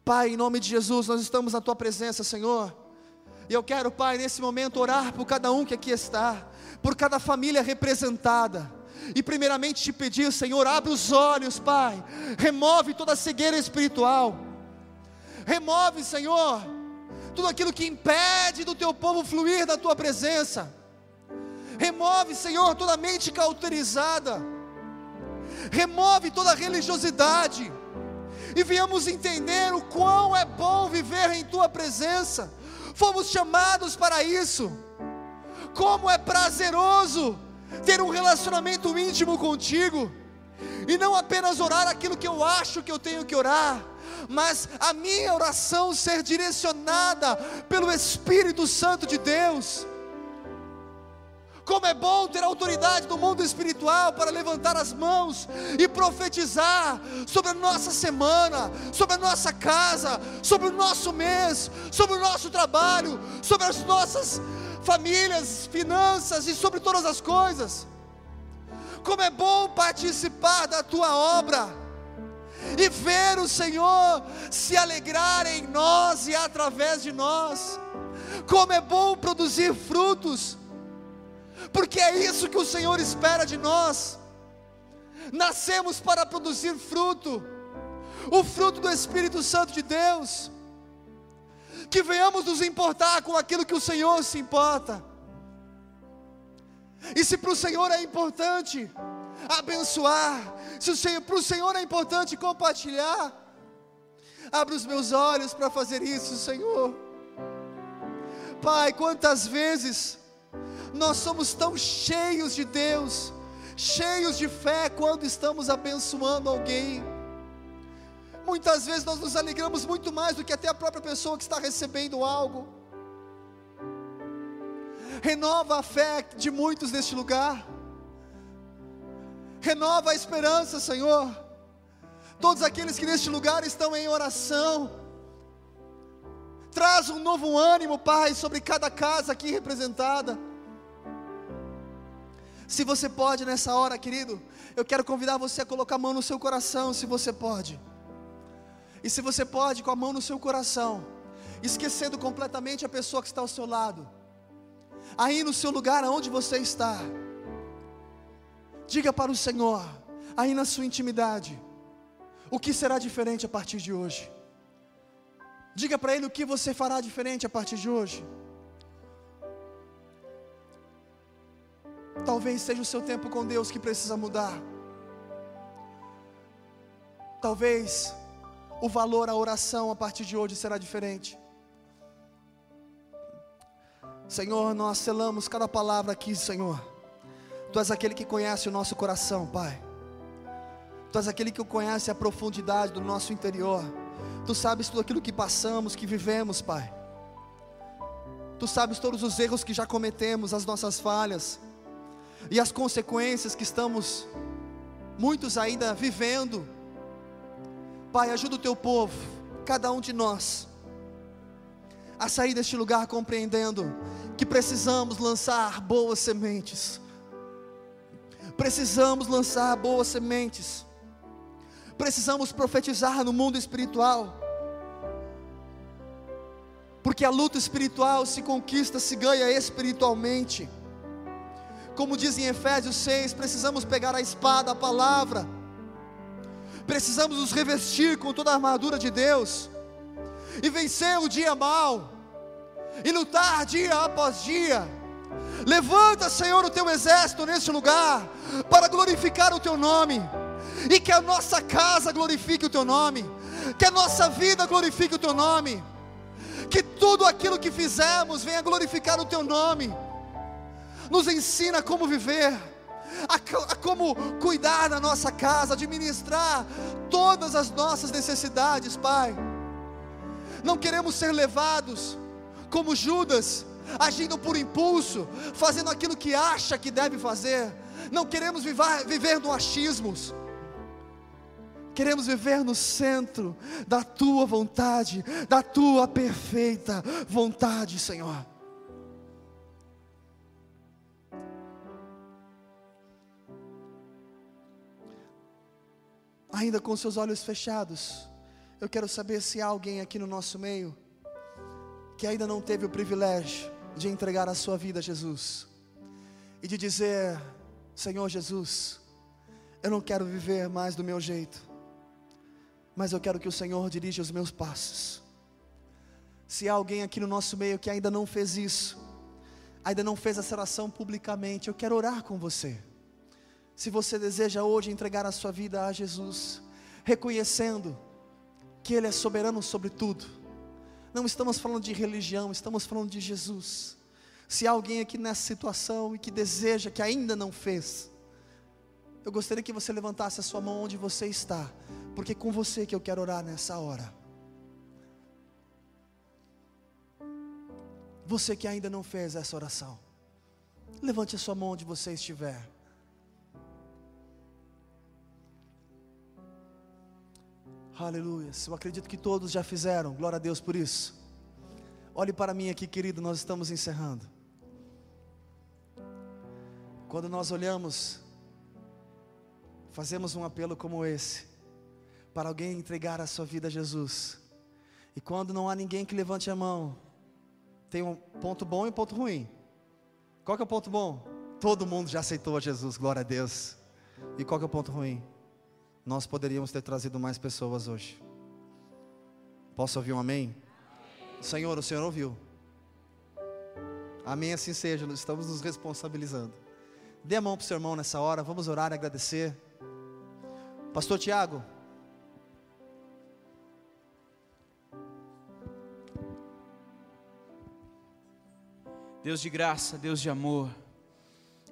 Speaker 1: Pai, em nome de Jesus, nós estamos na tua presença, Senhor. E eu quero, Pai, nesse momento orar por cada um que aqui está, por cada família representada. E primeiramente te pedir, Senhor, abre os olhos, Pai. Remove toda a cegueira espiritual Remove, Senhor, tudo aquilo que impede do teu povo fluir da tua presença. Remove, Senhor, toda mente cauterizada. Remove toda religiosidade. E viemos entender o quão é bom viver em tua presença. Fomos chamados para isso. Como é prazeroso ter um relacionamento íntimo contigo. E não apenas orar aquilo que eu acho que eu tenho que orar, mas a minha oração ser direcionada pelo Espírito Santo de Deus. Como é bom ter autoridade no mundo espiritual para levantar as mãos e profetizar sobre a nossa semana, sobre a nossa casa, sobre o nosso mês, sobre o nosso trabalho, sobre as nossas famílias, finanças e sobre todas as coisas. Como é bom participar da tua obra e ver o Senhor se alegrar em nós e através de nós. Como é bom produzir frutos porque é isso que o Senhor espera de nós. Nascemos para produzir fruto, o fruto do Espírito Santo de Deus. Que venhamos nos importar com aquilo que o Senhor se importa. E se para o Senhor é importante abençoar, se para o Senhor é importante compartilhar, abre os meus olhos para fazer isso, Senhor. Pai, quantas vezes nós somos tão cheios de Deus, cheios de fé quando estamos abençoando alguém. Muitas vezes nós nos alegramos muito mais do que até a própria pessoa que está recebendo algo. Renova a fé de muitos neste lugar. Renova a esperança, Senhor. Todos aqueles que neste lugar estão em oração. Traz um novo ânimo, Pai, sobre cada casa aqui representada. Se você pode nessa hora, querido, eu quero convidar você a colocar a mão no seu coração, se você pode. E se você pode, com a mão no seu coração, esquecendo completamente a pessoa que está ao seu lado, aí no seu lugar aonde você está, diga para o Senhor, aí na sua intimidade, o que será diferente a partir de hoje. Diga para Ele o que você fará diferente a partir de hoje. Talvez seja o seu tempo com Deus que precisa mudar. Talvez o valor à oração a partir de hoje será diferente. Senhor, nós selamos cada palavra aqui, Senhor. Tu és aquele que conhece o nosso coração, Pai. Tu és aquele que conhece a profundidade do nosso interior. Tu sabes tudo aquilo que passamos, que vivemos, Pai. Tu sabes todos os erros que já cometemos, as nossas falhas e as consequências que estamos, muitos ainda vivendo. Pai, ajuda o teu povo, cada um de nós, a sair deste lugar compreendendo que precisamos lançar boas sementes. Precisamos lançar boas sementes. Precisamos profetizar no mundo espiritual. Porque a luta espiritual se conquista, se ganha espiritualmente. Como diz em Efésios 6, precisamos pegar a espada, a palavra, precisamos nos revestir com toda a armadura de Deus, e vencer o dia mal, e lutar dia após dia. Levanta, Senhor, o teu exército neste lugar, para glorificar o teu nome, e que a nossa casa glorifique o teu nome, que a nossa vida glorifique o teu nome, que tudo aquilo que fizemos venha glorificar o teu nome nos ensina como viver, a, a, como cuidar da nossa casa, administrar todas as nossas necessidades, Pai. Não queremos ser levados como Judas, agindo por impulso, fazendo aquilo que acha que deve fazer. Não queremos viver, viver no achismos. Queremos viver no centro da tua vontade, da tua perfeita vontade, Senhor. Ainda com seus olhos fechados, eu quero saber se há alguém aqui no nosso meio que ainda não teve o privilégio de entregar a sua vida a Jesus e de dizer: Senhor Jesus, eu não quero viver mais do meu jeito, mas eu quero que o Senhor dirija os meus passos. Se há alguém aqui no nosso meio que ainda não fez isso, ainda não fez essa oração publicamente, eu quero orar com você. Se você deseja hoje entregar a sua vida a Jesus, reconhecendo que Ele é soberano sobre tudo, não estamos falando de religião, estamos falando de Jesus. Se há alguém aqui nessa situação e que deseja, que ainda não fez, eu gostaria que você levantasse a sua mão onde você está, porque é com você que eu quero orar nessa hora. Você que ainda não fez essa oração. Levante a sua mão onde você estiver. Aleluia. Eu acredito que todos já fizeram. Glória a Deus por isso. Olhe para mim aqui, querido, nós estamos encerrando. Quando nós olhamos, fazemos um apelo como esse, para alguém entregar a sua vida a Jesus. E quando não há ninguém que levante a mão, tem um ponto bom e um ponto ruim. Qual que é o ponto bom? Todo mundo já aceitou a Jesus, glória a Deus. E qual que é o ponto ruim? Nós poderíamos ter trazido mais pessoas hoje. Posso ouvir um amém? Senhor, o Senhor ouviu. Amém, assim seja, estamos nos responsabilizando. Dê a mão para o seu irmão nessa hora, vamos orar e agradecer. Pastor Tiago.
Speaker 2: Deus de graça, Deus de amor,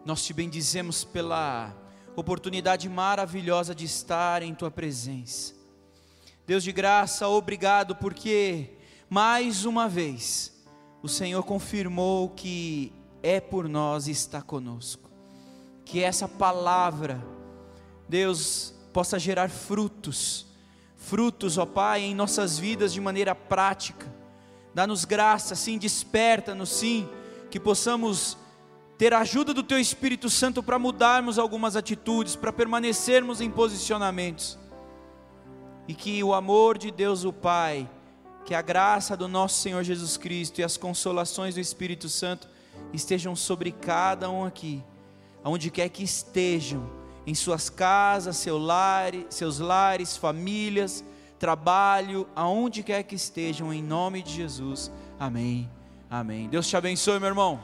Speaker 2: nós te bendizemos pela oportunidade maravilhosa de estar em tua presença. Deus de graça, obrigado porque mais uma vez o Senhor confirmou que é por nós e está conosco. Que essa palavra, Deus, possa gerar frutos, frutos, ó Pai, em nossas vidas de maneira prática. Dá-nos graça, sim, desperta-nos, sim, que possamos ter a ajuda do Teu Espírito Santo para mudarmos algumas atitudes, para permanecermos em posicionamentos, e que o amor de Deus o Pai, que a graça do nosso Senhor Jesus Cristo e as consolações do Espírito Santo estejam sobre cada um aqui, aonde quer que estejam, em suas casas, seu lar, seus lares, famílias, trabalho, aonde quer que estejam, em nome de Jesus. Amém. Amém. Deus te abençoe, meu irmão.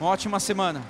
Speaker 2: Uma ótima semana.